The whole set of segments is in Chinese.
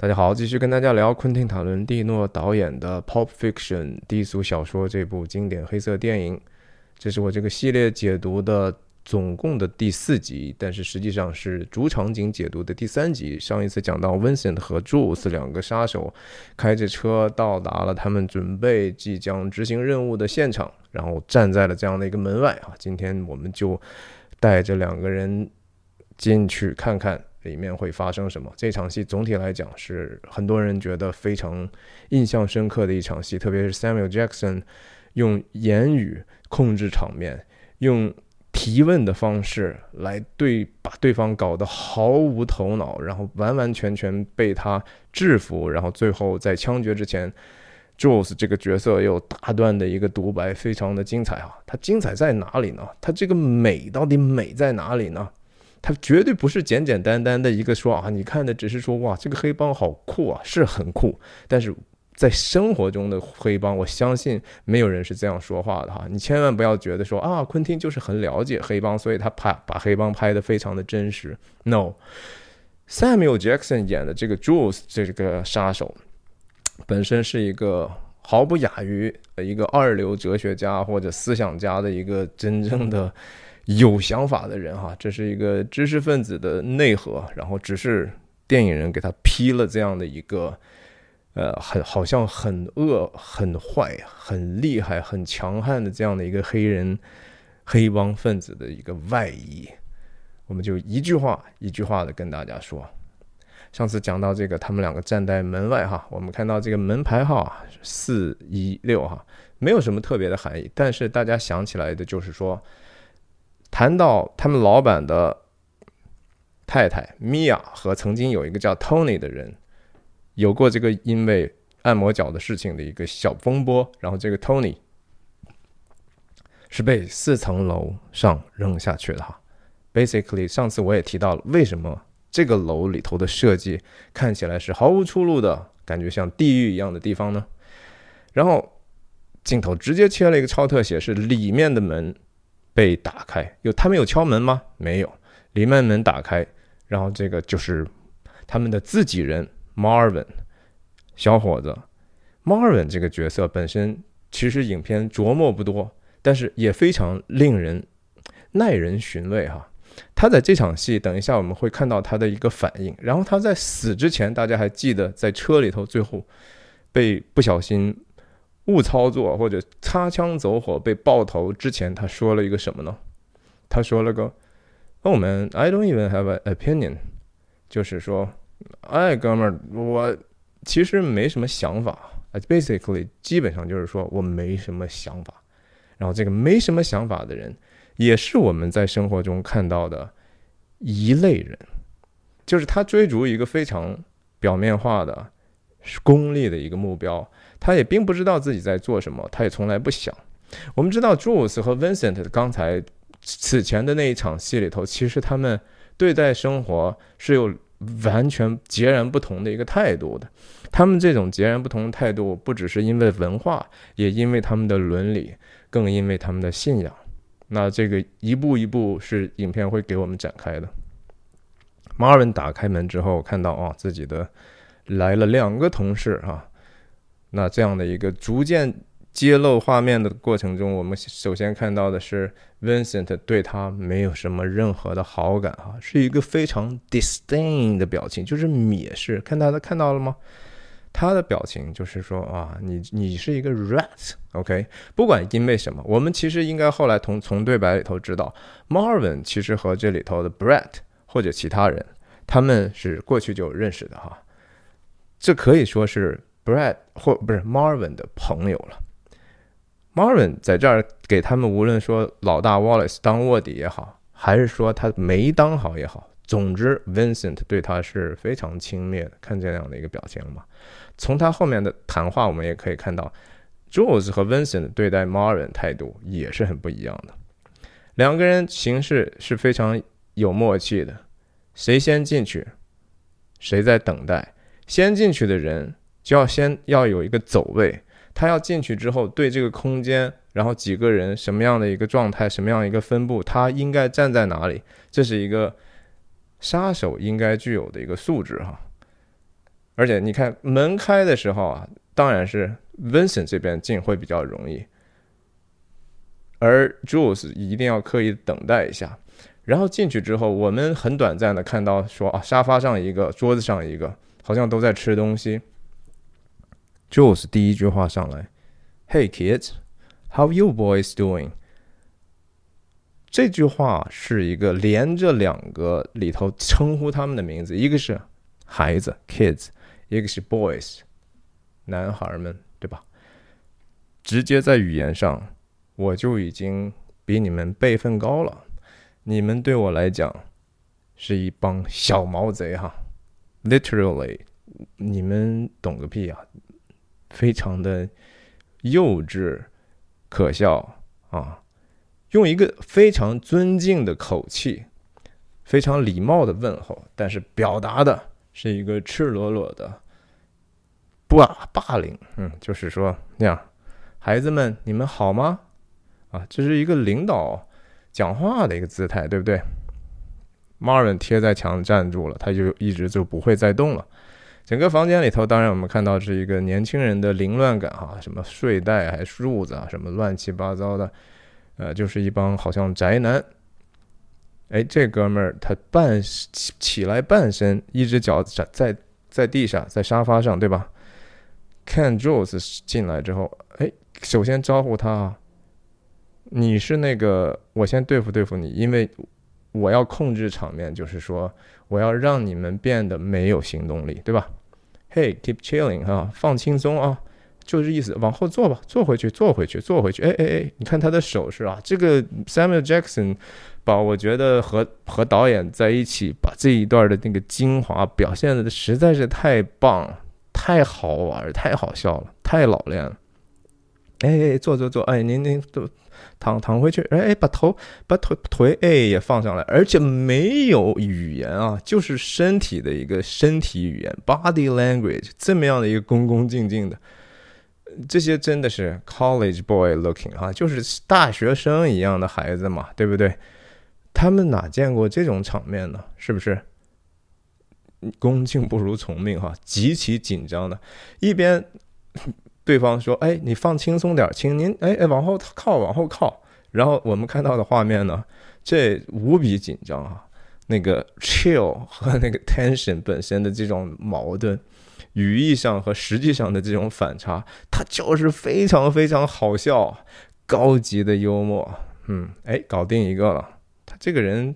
大家好，继续跟大家聊昆汀·塔伦蒂诺导演的《Pop Fiction》低俗小说这部经典黑色电影。这是我这个系列解读的总共的第四集，但是实际上是主场景解读的第三集。上一次讲到 Vincent 和 Jules 两个杀手开着车到达了他们准备即将执行任务的现场，然后站在了这样的一个门外啊。今天我们就带着两个人进去看看。里面会发生什么？这场戏总体来讲是很多人觉得非常印象深刻的一场戏，特别是 Samuel Jackson 用言语控制场面，用提问的方式来对把对方搞得毫无头脑，然后完完全全被他制服，然后最后在枪决之前，Jules 这个角色有大段的一个独白，非常的精彩啊！它精彩在哪里呢？它这个美到底美在哪里呢？他绝对不是简简单单的一个说啊，你看的只是说哇，这个黑帮好酷啊，是很酷。但是在生活中的黑帮，我相信没有人是这样说话的哈。你千万不要觉得说啊，昆汀就是很了解黑帮，所以他拍把黑帮拍的非常的真实。No，Samuel Jackson 演的这个 Jules 这个杀手，本身是一个毫不亚于一个二流哲学家或者思想家的一个真正的。有想法的人哈，这是一个知识分子的内核，然后只是电影人给他批了这样的一个，呃，很好像很恶、很坏、很厉害、很强悍的这样的一个黑人黑帮分子的一个外衣。我们就一句话一句话的跟大家说，上次讲到这个，他们两个站在门外哈，我们看到这个门牌号啊，四一六哈，没有什么特别的含义，但是大家想起来的就是说。谈到他们老板的太太米娅和曾经有一个叫 Tony 的人有过这个因为按摩脚的事情的一个小风波，然后这个 Tony 是被四层楼上扔下去的哈。Basically，上次我也提到了为什么这个楼里头的设计看起来是毫无出路的感觉，像地狱一样的地方呢？然后镜头直接切了一个超特写，是里面的门。被打开，有他们有敲门吗？没有，里面门打开，然后这个就是他们的自己人 Marvin 小伙子。Marvin 这个角色本身其实影片琢磨不多，但是也非常令人耐人寻味哈。他在这场戏，等一下我们会看到他的一个反应。然后他在死之前，大家还记得在车里头最后被不小心。误操作或者擦枪走火被爆头之前，他说了一个什么呢？他说了个：“Oh man, I don't even have an opinion。”就是说，哎，哥们儿，我其实没什么想法。Basically，基本上就是说我没什么想法。然后这个没什么想法的人，也是我们在生活中看到的一类人，就是他追逐一个非常表面化的、功利的一个目标。他也并不知道自己在做什么，他也从来不想。我们知道 Jules 和 Vincent 刚才此前的那一场戏里头，其实他们对待生活是有完全截然不同的一个态度的。他们这种截然不同的态度，不只是因为文化，也因为他们的伦理，更因为他们的信仰。那这个一步一步是影片会给我们展开的。Marvin 打开门之后，看到啊，自己的来了两个同事啊。那这样的一个逐渐揭露画面的过程中，我们首先看到的是 Vincent 对他没有什么任何的好感啊，是一个非常 disdain 的表情，就是蔑视。看大家看到了吗？他的表情就是说啊，你你是一个 rat，OK？不管因为什么，我们其实应该后来从从对白里头知道，Marvin 其实和这里头的 Brett 或者其他人，他们是过去就认识的哈，这可以说是。Brad 或不是 Marvin 的朋友了。Marvin 在这儿给他们，无论说老大 Wallace 当卧底也好，还是说他没当好也好，总之 Vincent 对他是非常轻蔑的。看见这样的一个表情了吗？从他后面的谈话，我们也可以看到，Jules 和 Vincent 对待 Marvin 态度也是很不一样的。两个人行事是非常有默契的。谁先进去，谁在等待。先进去的人。就要先要有一个走位，他要进去之后，对这个空间，然后几个人什么样的一个状态，什么样一个分布，他应该站在哪里，这是一个杀手应该具有的一个素质哈。而且你看门开的时候啊，当然是 Vincent 这边进会比较容易，而 Jules 一定要刻意等待一下。然后进去之后，我们很短暂的看到说啊，沙发上一个，桌子上一个，好像都在吃东西。Jules 第一句话上来：“Hey kids, how you boys doing？” 这句话是一个连着两个里头称呼他们的名字，一个是孩子 kids，一个是 boys，男孩们，对吧？直接在语言上，我就已经比你们辈分高了。你们对我来讲是一帮小毛贼哈，literally，你们懂个屁啊！非常的幼稚、可笑啊！用一个非常尊敬的口气，非常礼貌的问候，但是表达的是一个赤裸裸的霸霸凌。嗯，就是说那样，孩子们，你们好吗？啊，这是一个领导讲话的一个姿态，对不对？Marvin 贴在墙站住了，他就一直就不会再动了。整个房间里头，当然我们看到是一个年轻人的凌乱感哈，什么睡袋还褥子啊，什么乱七八糟的。呃，就是一帮好像宅男。哎，这哥们儿他半起起来半身，一只脚在在在地上，在沙发上，对吧？看 Jules 进来之后，哎，首先招呼他，你是那个，我先对付对付你，因为我要控制场面，就是说我要让你们变得没有行动力，对吧？Hey，keep chilling 哈，放轻松啊。就是意思，往后坐吧，坐回去，坐回去，坐回去。哎哎哎，你看他的手势啊，这个 Samuel Jackson，把我觉得和和导演在一起，把这一段的那个精华表现的实在是太棒，太好玩，太好笑了，太老练了。哎哎，坐坐坐，哎，您您都躺躺回去，哎哎，把头把腿腿哎也放上来，而且没有语言啊，就是身体的一个身体语言 （body language） 这么样的一个恭恭敬敬的。这些真的是 college boy looking 哈，就是大学生一样的孩子嘛，对不对？他们哪见过这种场面呢？是不是？恭敬不如从命哈，极其紧张的。一边对方说：“哎，你放轻松点，请您哎哎往后靠，往后靠。”然后我们看到的画面呢，这无比紧张啊，那个 chill 和那个 tension 本身的这种矛盾。语义上和实际上的这种反差，它就是非常非常好笑，高级的幽默。嗯，哎，搞定一个了。他这个人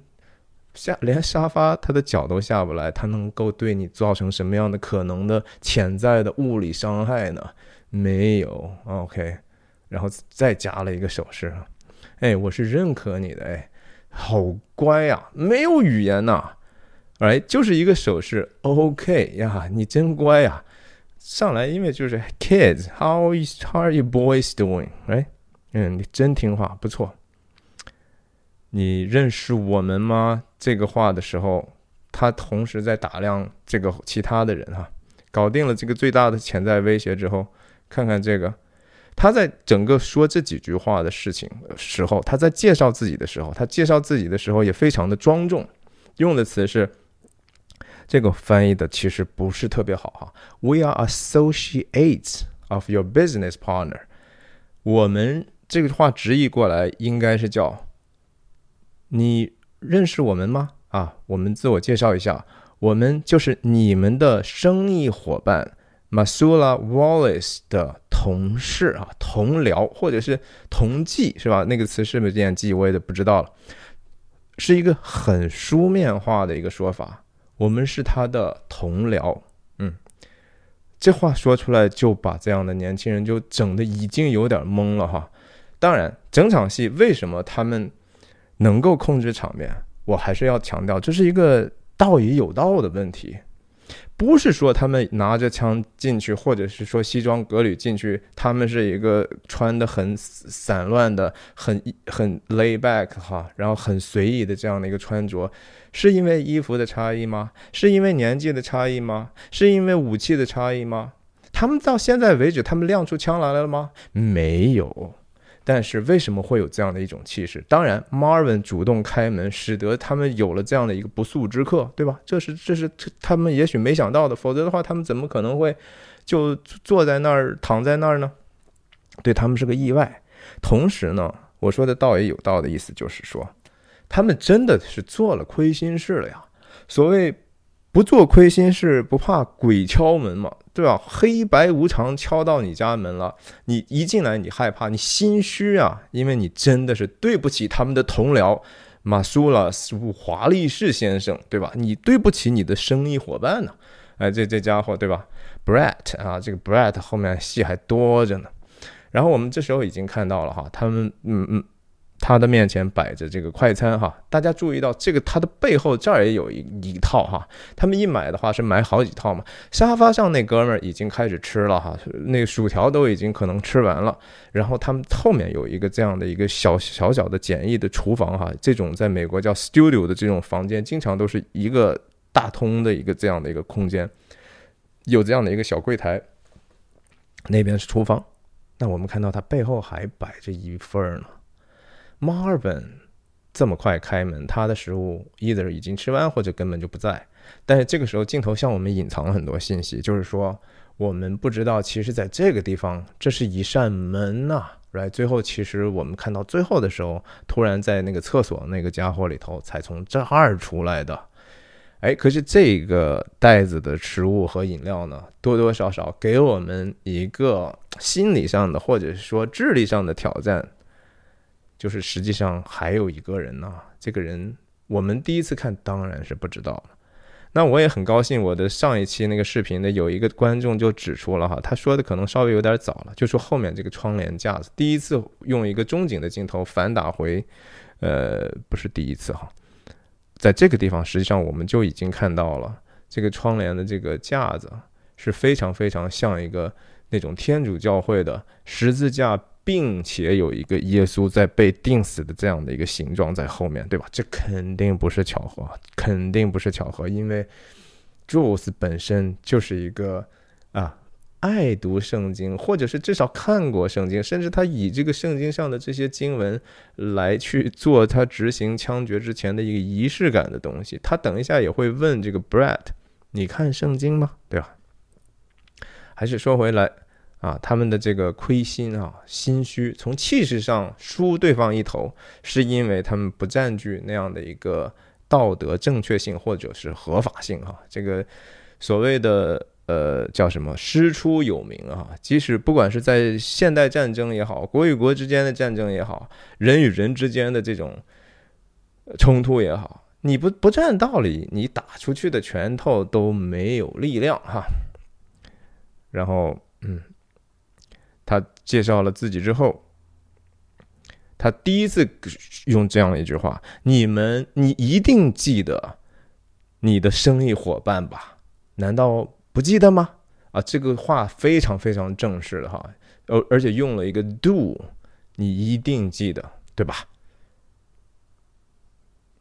下连沙发他的脚都下不来，他能够对你造成什么样的可能的潜在的物理伤害呢？没有。OK，然后再加了一个手势。哎，我是认可你的。哎，好乖呀，没有语言呐。哎，就是一个手势，OK 呀，你真乖呀！上来，因为就是 Kids，How is how are you boys doing？哎，嗯，你真听话，不错。你认识我们吗？这个话的时候，他同时在打量这个其他的人哈。搞定了这个最大的潜在威胁之后，看看这个，他在整个说这几句话的事情时候，他在介绍自己的时候，他介绍自己的时候也非常的庄重，用的词是。这个翻译的其实不是特别好哈。We are associates of your business partner。我们这个话直译过来应该是叫你认识我们吗？啊，我们自我介绍一下，我们就是你们的生意伙伴 Masula Wallace 的同事啊，同僚或者是同济是吧？那个词是不是这样记？我也就不知道了，是一个很书面化的一个说法。我们是他的同僚，嗯，这话说出来就把这样的年轻人就整的已经有点懵了哈。当然，整场戏为什么他们能够控制场面，我还是要强调，这是一个道义有道的问题。不是说他们拿着枪进去，或者是说西装革履进去，他们是一个穿的很散乱的、很很 lay back 哈，然后很随意的这样的一个穿着，是因为衣服的差异吗？是因为年纪的差异吗？是因为武器的差异吗？他们到现在为止，他们亮出枪来了吗？没有，但是为什么会有这样的一种气势？当然，Marvin 主动开门，使得他们有了这样的一个不速之客，对吧？这是这是他们也许没想到的，否则的话，他们怎么可能会就坐在那儿躺在那儿呢？对他们是个意外。同时呢，我说的道也有道的意思就是说，他们真的是做了亏心事了呀。所谓不做亏心事，不怕鬼敲门嘛。对吧？黑白无常敲到你家门了，你一进来你害怕，你心虚啊，因为你真的是对不起他们的同僚马苏拉斯华利士先生，对吧？你对不起你的生意伙伴呢？哎，这这家伙对吧？Brett 啊，这个 Brett 后面戏还多着呢。然后我们这时候已经看到了哈，他们嗯嗯。他的面前摆着这个快餐哈，大家注意到这个他的背后这儿也有一一套哈，他们一买的话是买好几套嘛。沙发上那哥们儿已经开始吃了哈，那薯条都已经可能吃完了。然后他们后面有一个这样的一个小小小的简易的厨房哈，这种在美国叫 studio 的这种房间，经常都是一个大通的一个这样的一个空间，有这样的一个小柜台，那边是厨房。那我们看到他背后还摆着一份儿呢。Marvin 这么快开门，他的食物 either 已经吃完，或者根本就不在。但是这个时候，镜头向我们隐藏了很多信息，就是说我们不知道，其实在这个地方，这是一扇门呐。来，最后其实我们看到最后的时候，突然在那个厕所那个家伙里头才从这儿出来的。哎，可是这个袋子的食物和饮料呢，多多少少给我们一个心理上的，或者是说智力上的挑战。就是实际上还有一个人呢，这个人我们第一次看当然是不知道了。那我也很高兴，我的上一期那个视频呢，有一个观众就指出了哈，他说的可能稍微有点早了，就说后面这个窗帘架子，第一次用一个中景的镜头反打回，呃，不是第一次哈，在这个地方实际上我们就已经看到了这个窗帘的这个架子是非常非常像一个那种天主教会的十字架。并且有一个耶稣在被钉死的这样的一个形状在后面对吧？这肯定不是巧合，肯定不是巧合，因为 Jules 本身就是一个啊爱读圣经，或者是至少看过圣经，甚至他以这个圣经上的这些经文来去做他执行枪决之前的一个仪式感的东西。他等一下也会问这个 Brett：“ 你看圣经吗？对吧？”还是说回来。啊，他们的这个亏心啊，心虚，从气势上输对方一头，是因为他们不占据那样的一个道德正确性或者是合法性哈。这个所谓的呃叫什么师出有名啊，即使不管是在现代战争也好，国与国之间的战争也好，人与人之间的这种冲突也好，你不不占道理，你打出去的拳头都没有力量哈。然后嗯。他介绍了自己之后，他第一次用这样一句话：“你们，你一定记得你的生意伙伴吧？难道不记得吗？”啊，这个话非常非常正式的哈，而而且用了一个 “do”，你一定记得，对吧？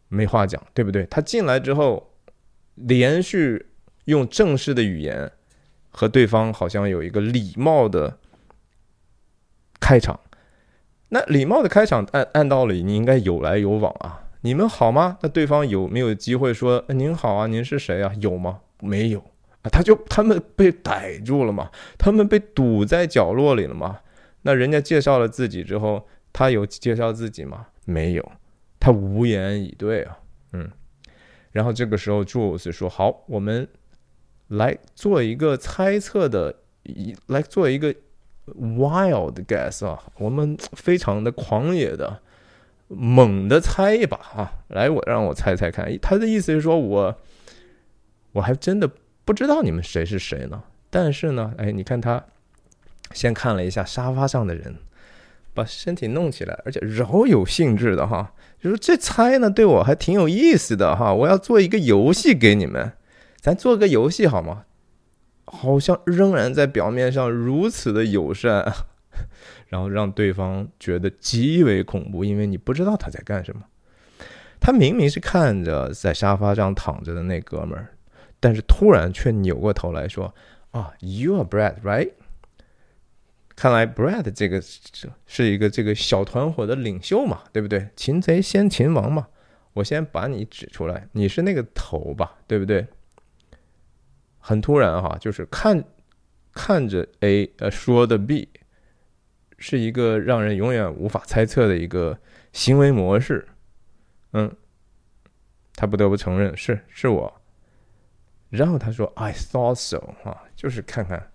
没话讲，对不对？他进来之后，连续用正式的语言和对方好像有一个礼貌的。开场，那礼貌的开场，按按道理你应该有来有往啊。你们好吗？那对方有没有机会说您好啊？您是谁啊？有吗？没有啊。他就他们被逮住了嘛？他们被堵在角落里了吗？那人家介绍了自己之后，他有介绍自己吗？没有，他无言以对啊。嗯，然后这个时候，Jules 说：“好，我们来做一个猜测的，一来做一个。” Wild guess 啊，我们非常的狂野的、猛的猜一把啊！来，我让我猜猜看，他的意思是说我我还真的不知道你们谁是谁呢。但是呢，哎，你看他先看了一下沙发上的人，把身体弄起来，而且饶有兴致的哈，就是这猜呢对我还挺有意思的哈。我要做一个游戏给你们，咱做个游戏好吗？好像仍然在表面上如此的友善，然后让对方觉得极为恐怖，因为你不知道他在干什么。他明明是看着在沙发上躺着的那哥们儿，但是突然却扭过头来说：“啊，You are Brad, right？” 看来 Brad 这个是一个这个小团伙的领袖嘛，对不对？擒贼先擒王嘛，我先把你指出来，你是那个头吧，对不对？很突然哈，就是看看着 A 呃说的 B，是一个让人永远无法猜测的一个行为模式。嗯，他不得不承认是是我。然后他说 I thought so 啊，就是看看。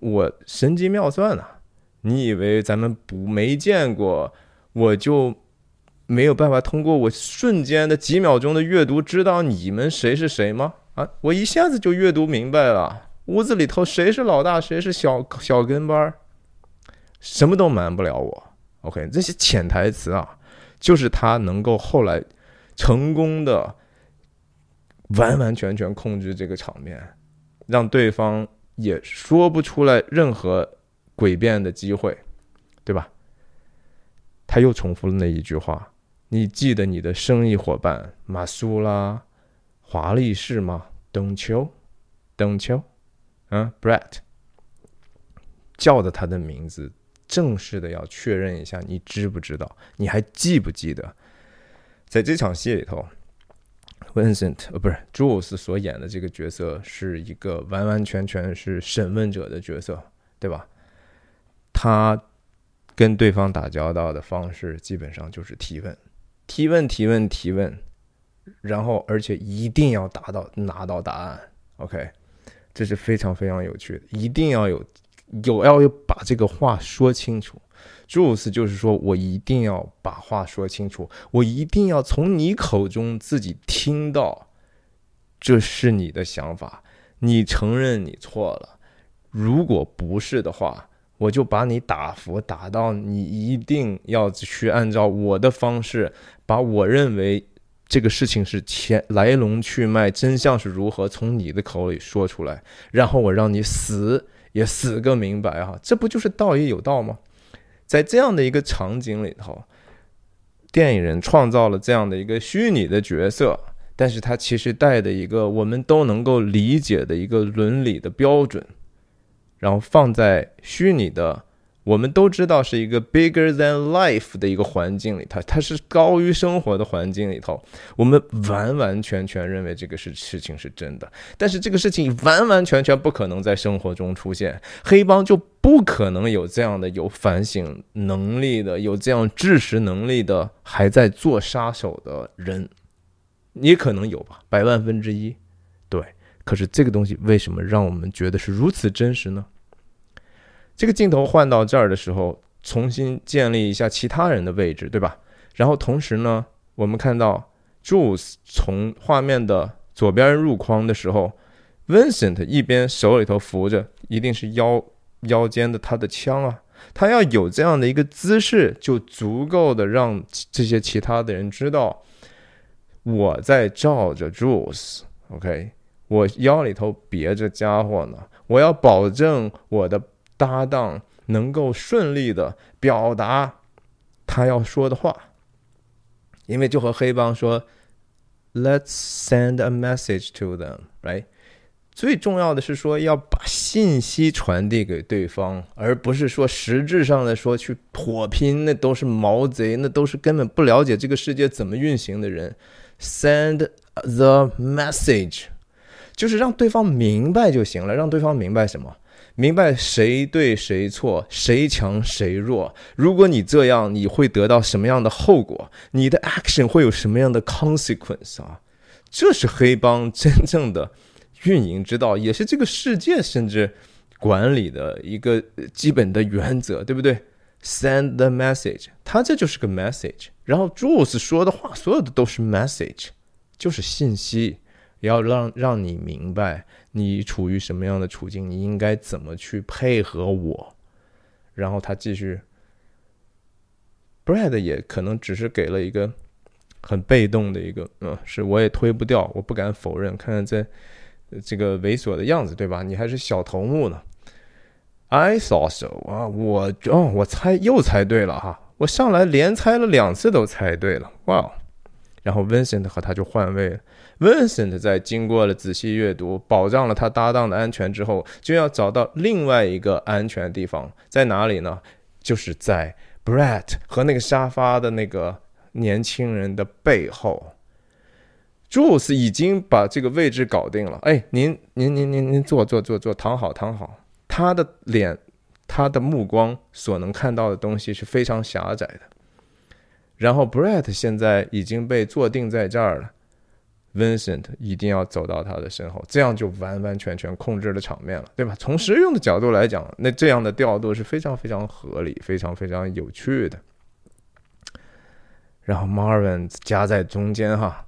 我神机妙算啊！你以为咱们不没见过，我就没有办法通过我瞬间的几秒钟的阅读知道你们谁是谁吗？啊，我一下子就阅读明白了，屋子里头谁是老大，谁是小小跟班儿，什么都瞒不了我。OK，这些潜台词啊，就是他能够后来成功的完完全全控制这个场面，让对方。也说不出来任何诡辩的机会，对吧？他又重复了那一句话：“你记得你的生意伙伴马苏拉华丽士吗？”？Don't you？Don't you？，嗯，Brett 叫的他的名字，正式的要确认一下，你知不知道？你还记不记得，在这场戏里头？Vincent，呃，不是 Jules 所演的这个角色是一个完完全全是审问者的角色，对吧？他跟对方打交道的方式基本上就是提问、提问、提问、提问，然后而且一定要达到拿到答案。OK，这是非常非常有趣的，一定要有有要有把这个话说清楚。朱斯就是说，我一定要把话说清楚，我一定要从你口中自己听到，这是你的想法，你承认你错了。如果不是的话，我就把你打服，打到你一定要去按照我的方式，把我认为这个事情是前来龙去脉、真相是如何，从你的口里说出来，然后我让你死也死个明白啊！这不就是道义有道吗？在这样的一个场景里头，电影人创造了这样的一个虚拟的角色，但是他其实带的一个我们都能够理解的一个伦理的标准，然后放在虚拟的。我们都知道是一个 bigger than life 的一个环境里，它它是高于生活的环境里头，我们完完全全认为这个是事情是真的，但是这个事情完完全全不可能在生活中出现，黑帮就不可能有这样的有反省能力的、有这样知识能力的还在做杀手的人，也可能有吧，百万分之一，对，可是这个东西为什么让我们觉得是如此真实呢？这个镜头换到这儿的时候，重新建立一下其他人的位置，对吧？然后同时呢，我们看到 Jules 从画面的左边入框的时候，Vincent 一边手里头扶着，一定是腰腰间的他的枪啊，他要有这样的一个姿势，就足够的让这些其他的人知道我在照着 Jules，OK，我腰里头别着家伙呢，我要保证我的。搭档能够顺利的表达他要说的话，因为就和黑帮说，Let's send a message to them，right？最重要的是说要把信息传递给对方，而不是说实质上的说去火拼，那都是毛贼，那都是根本不了解这个世界怎么运行的人。Send the message，就是让对方明白就行了，让对方明白什么？明白谁对谁错，谁强谁弱。如果你这样，你会得到什么样的后果？你的 action 会有什么样的 consequence 啊？这是黑帮真正的运营之道，也是这个世界甚至管理的一个基本的原则，对不对？Send the message，他这就是个 message。然后 Jules 说的话，所有的都是 message，就是信息，要让让你明白。你处于什么样的处境？你应该怎么去配合我？然后他继续，Brad 也可能只是给了一个很被动的一个，嗯，是我也推不掉，我不敢否认。看看这这个猥琐的样子，对吧？你还是小头目呢。I thought so 啊，我哦，我猜又猜对了哈，我上来连猜了两次都猜对了，哇！然后 Vincent 和他就换位了。Vincent 在经过了仔细阅读，保障了他搭档的安全之后，就要找到另外一个安全的地方，在哪里呢？就是在 Brett 和那个沙发的那个年轻人的背后。Jules 已经把这个位置搞定了。哎，您您您您您坐坐坐坐，躺好躺好。他的脸，他的目光所能看到的东西是非常狭窄的。然后 Brett 现在已经被坐定在这儿了。Vincent 一定要走到他的身后，这样就完完全全控制了场面了，对吧？从实用的角度来讲，那这样的调度是非常非常合理、非常非常有趣的。然后 Marvin 夹在中间哈，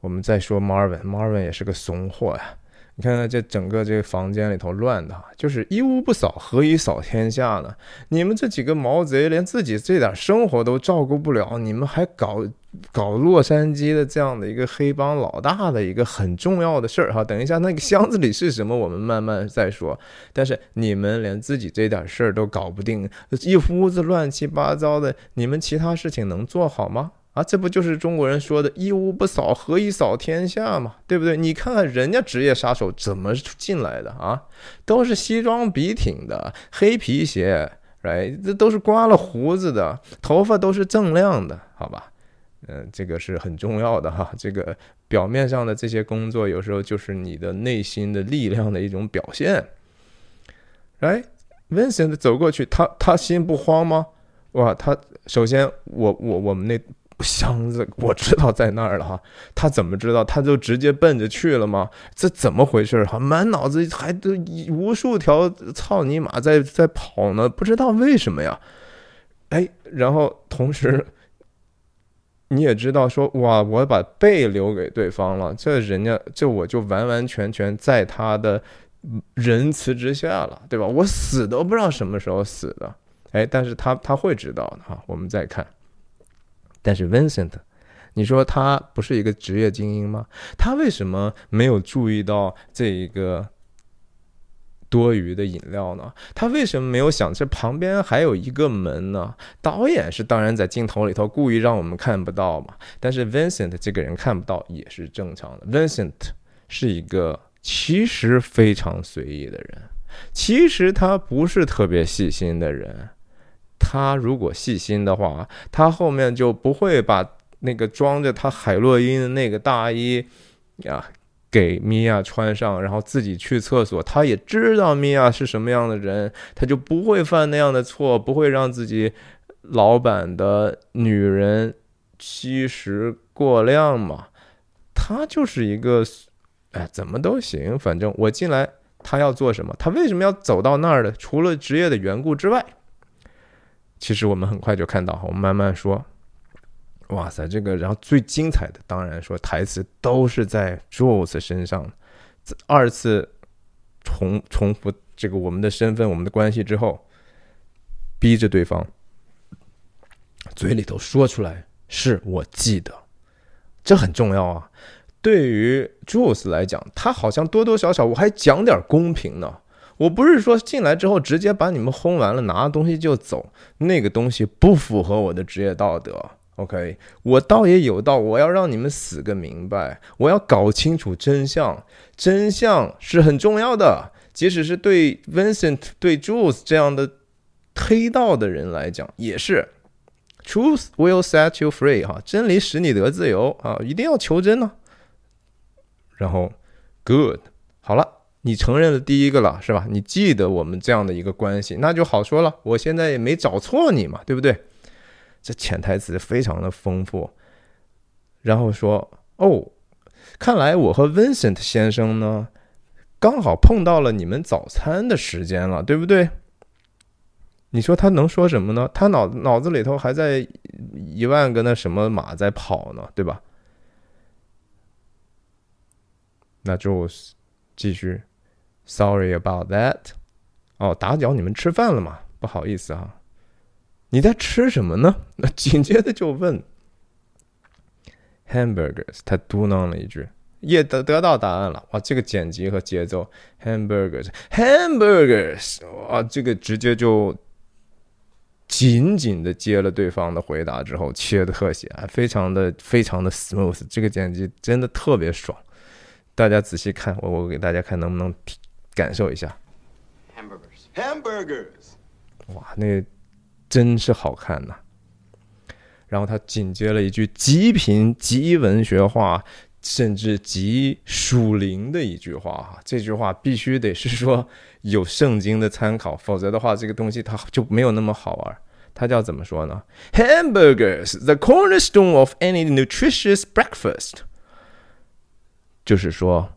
我们再说 Marvin，Marvin 也是个怂货呀。你看看这整个这个房间里头乱的，就是一屋不扫，何以扫天下呢？你们这几个毛贼连自己这点生活都照顾不了，你们还搞搞洛杉矶的这样的一个黑帮老大的一个很重要的事儿哈。等一下那个箱子里是什么，我们慢慢再说。但是你们连自己这点事儿都搞不定，一屋子乱七八糟的，你们其他事情能做好吗？啊，这不就是中国人说的“一屋不扫，何以扫天下”嘛，对不对？你看看人家职业杀手怎么进来的啊，都是西装笔挺的，黑皮鞋哎这都是刮了胡子的，头发都是锃亮的，好吧？嗯，这个是很重要的哈。这个表面上的这些工作，有时候就是你的内心的力量的一种表现。来，Vincent 走过去，他他心不慌吗？哇，他首先，我我我们那。箱子我知道在那儿了哈，他怎么知道？他就直接奔着去了吗？这怎么回事哈？满脑子还都无数条操你妈在在跑呢，不知道为什么呀？哎，然后同时你也知道说哇，我把背留给对方了，这人家这我就完完全全在他的仁慈之下了，对吧？我死都不知道什么时候死的，哎，但是他他会知道的哈。我们再看。但是 Vincent，你说他不是一个职业精英吗？他为什么没有注意到这一个多余的饮料呢？他为什么没有想这旁边还有一个门呢？导演是当然在镜头里头故意让我们看不到嘛。但是 Vincent 这个人看不到也是正常的。Vincent 是一个其实非常随意的人，其实他不是特别细心的人。他如果细心的话，他后面就不会把那个装着他海洛因的那个大衣呀给米娅穿上，然后自己去厕所。他也知道米娅是什么样的人，他就不会犯那样的错，不会让自己老板的女人吸食过量嘛。他就是一个，哎，怎么都行，反正我进来，他要做什么？他为什么要走到那儿的？除了职业的缘故之外。其实我们很快就看到，我们慢慢说。哇塞，这个然后最精彩的当然说台词都是在 Jules 身上，二次重重复这个我们的身份、我们的关系之后，逼着对方嘴里头说出来是我记得，这很重要啊。对于 Jules 来讲，他好像多多少少我还讲点公平呢。我不是说进来之后直接把你们轰完了，拿东西就走，那个东西不符合我的职业道德。OK，我倒也有道，我要让你们死个明白，我要搞清楚真相，真相是很重要的。即使是对 Vincent、对 Jules 这样的黑道的人来讲，也是 Truth will set you free 哈，真理使你得自由啊，一定要求真呢。然后，Good，好了。你承认了第一个了，是吧？你记得我们这样的一个关系，那就好说了。我现在也没找错你嘛，对不对？这潜台词非常的丰富。然后说，哦，看来我和 Vincent 先生呢，刚好碰到了你们早餐的时间了，对不对？你说他能说什么呢？他脑脑子里头还在一万个那什么马在跑呢，对吧？那就继续。Sorry about that。哦，打搅你们吃饭了嘛？不好意思啊。你在吃什么呢？那紧接着就问 hamburgers。他嘟囔了一句，也得得到答案了。哇，这个剪辑和节奏，hamburgers，hamburgers。哇，这个直接就紧紧的接了对方的回答之后切的特写，非常的非常的 smooth，这个剪辑真的特别爽。大家仔细看，我我给大家看能不能感受一下。Hamburgers，hamburgers，哇，那真是好看呐！然后他紧接了一句极品极文学化，甚至极属灵的一句话哈，这句话必须得是说有圣经的参考，否则的话这个东西它就没有那么好玩。它叫怎么说呢？Hamburgers, the cornerstone of any nutritious breakfast，就是说。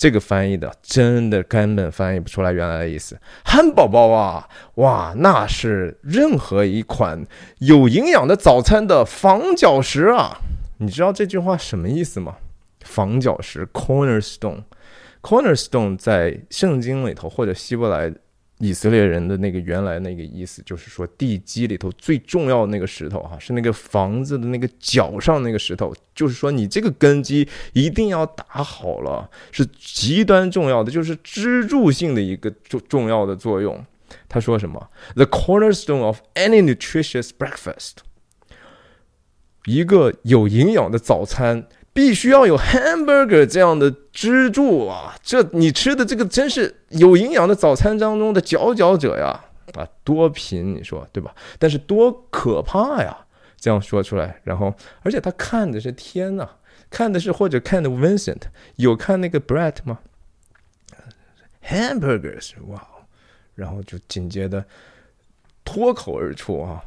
这个翻译的真的根本翻译不出来原来的意思。汉堡包啊，哇，那是任何一款有营养的早餐的防角石啊！你知道这句话什么意思吗？防角石 （cornerstone），cornerstone 在圣经里头或者希伯来。以色列人的那个原来那个意思，就是说地基里头最重要的那个石头，哈，是那个房子的那个角上那个石头，就是说你这个根基一定要打好了，是极端重要的，就是支柱性的一个重重要的作用。他说什么？The cornerstone of any nutritious breakfast，一个有营养的早餐。必须要有 hamburger 这样的支柱啊！这你吃的这个真是有营养的早餐当中的佼佼者呀！啊，多贫你说对吧？但是多可怕呀！这样说出来，然后而且他看的是天呐，看的是或者看的 Vincent 有看那个 Brett 吗？Hamburgers 哇！然后就紧接着脱口而出啊！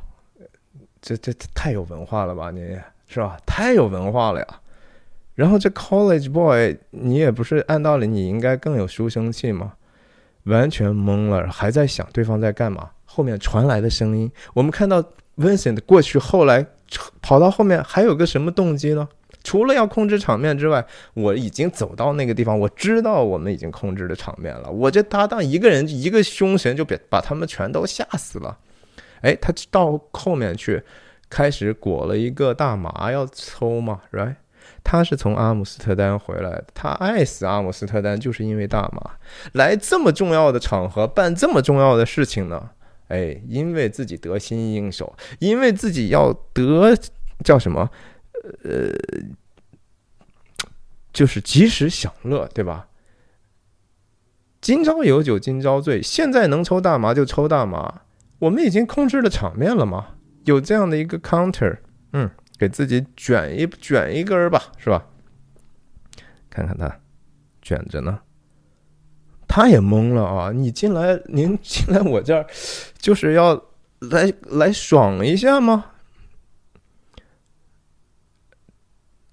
这这太有文化了吧？你是吧？太有文化了呀！然后这 college boy，你也不是按道理你应该更有书生气吗？完全懵了，还在想对方在干嘛。后面传来的声音，我们看到 Vincent 过去，后来跑到后面，还有个什么动机呢？除了要控制场面之外，我已经走到那个地方，我知道我们已经控制了场面了。我这搭档一个人一个凶神就别把他们全都吓死了。哎，他到后面去，开始裹了一个大麻要抽嘛，right？他是从阿姆斯特丹回来的，他爱死阿姆斯特丹，就是因为大麻。来这么重要的场合办这么重要的事情呢？哎，因为自己得心应手，因为自己要得叫什么？呃，就是及时享乐，对吧？今朝有酒今朝醉，现在能抽大麻就抽大麻。我们已经控制了场面了吗？有这样的一个 counter，嗯。给自己卷一卷一根儿吧，是吧？看看他卷着呢，他也懵了啊！你进来，您 进来我这儿，就是要来来爽一下吗？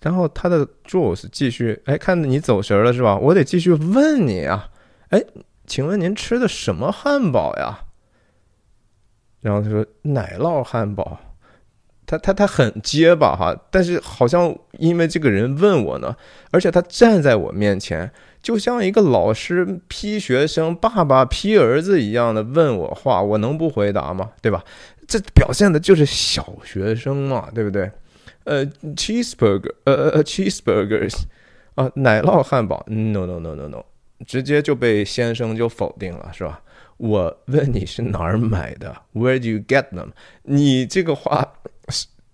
然后他的 Jules 继续，哎，看你走神了是吧？我得继续问你啊，哎，请问您吃的什么汉堡呀？然后他说奶酪汉堡。他他他很结巴哈，但是好像因为这个人问我呢，而且他站在我面前，就像一个老师批学生、爸爸批儿子一样的问我话，我能不回答吗？对吧？这表现的就是小学生嘛，对不对？呃，cheeseburger，呃呃，cheeseburgers，啊，奶酪汉堡，no no no no no，直接就被先生就否定了，是吧？我问你是哪儿买的？Where do you get them？你这个话。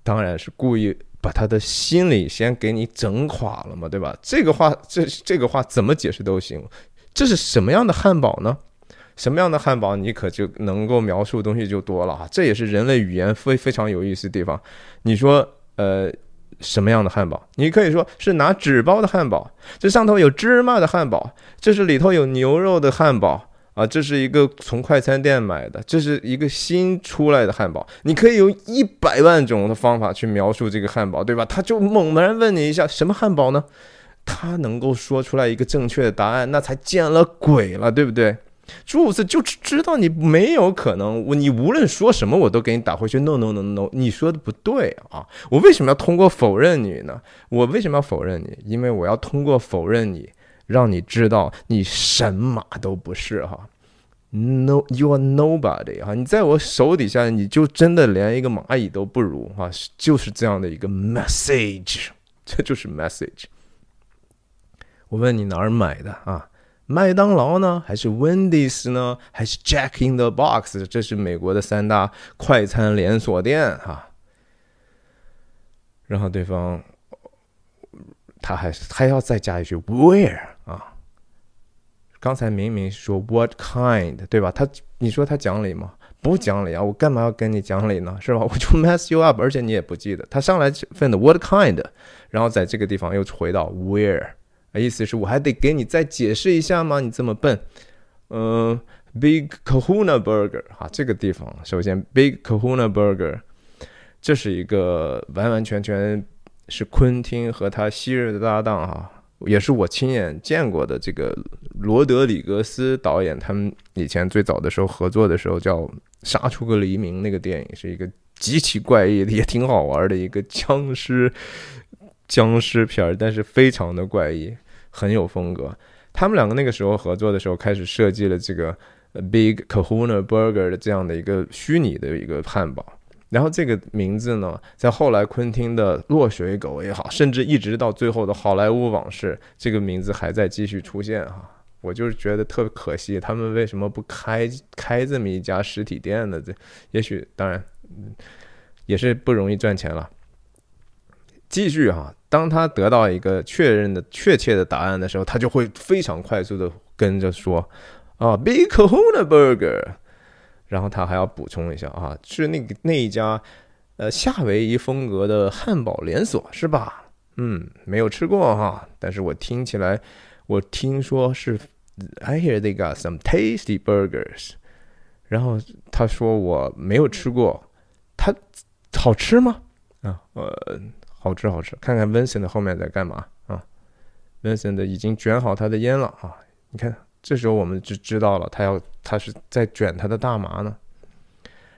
当然是故意把他的心理先给你整垮了嘛，对吧？这个话，这这个话怎么解释都行。这是什么样的汉堡呢？什么样的汉堡，你可就能够描述东西就多了哈。这也是人类语言非非常有意思的地方。你说，呃，什么样的汉堡？你可以说是拿纸包的汉堡，这上头有芝麻的汉堡，这是里头有牛肉的汉堡。啊，这是一个从快餐店买的，这是一个新出来的汉堡。你可以用一百万种的方法去描述这个汉堡，对吧？他就猛然问你一下，什么汉堡呢？他能够说出来一个正确的答案，那才见了鬼了，对不对？朱子就知道你没有可能，我你无论说什么，我都给你打回去。No no no no，你说的不对啊！我为什么要通过否认你呢？我为什么要否认你？因为我要通过否认你。让你知道你什么都不是哈，no you are nobody 哈，你在我手底下你就真的连一个蚂蚁都不如哈，就是这样的一个 message，这就是 message。我问你哪儿买的啊？麦当劳呢，还是 Wendy's 呢，还是 Jack in the Box？这是美国的三大快餐连锁店哈。然后对方他还还要再加一句 Where 啊？刚才明明说 What kind 对吧？他你说他讲理吗？不讲理啊！我干嘛要跟你讲理呢？是吧？我就 mess you up，而且你也不记得。他上来问的 What kind，然后在这个地方又回到 Where。意思是我还得给你再解释一下吗？你这么笨，嗯，Big Kahuna Burger 哈，这个地方首先 Big Kahuna Burger，这是一个完完全全是昆汀和他昔日的搭档哈，也是我亲眼见过的这个罗德里格斯导演，他们以前最早的时候合作的时候叫《杀出个黎明》那个电影，是一个极其怪异的也挺好玩的一个僵尸僵尸片儿，但是非常的怪异。很有风格。他们两个那个时候合作的时候，开始设计了这个 Big Kahuna Burger 的这样的一个虚拟的一个汉堡。然后这个名字呢，在后来昆汀的《落水狗》也好，甚至一直到最后的《好莱坞往事》，这个名字还在继续出现哈。我就是觉得特别可惜，他们为什么不开开这么一家实体店呢？这也许当然也是不容易赚钱了。继续哈，当他得到一个确认的确切的答案的时候，他就会非常快速的跟着说：“啊，Big Kahuna Burger。”然后他还要补充一下啊，是那个那一家呃夏威夷风格的汉堡连锁是吧？嗯，没有吃过哈，但是我听起来，我听说是 I hear they got some tasty burgers。然后他说我没有吃过，他好吃吗？啊，呃。好吃好吃，看看 Vincent 后面在干嘛啊？Vincent 已经卷好他的烟了啊！你看，这时候我们就知道了，他要他是在卷他的大麻呢。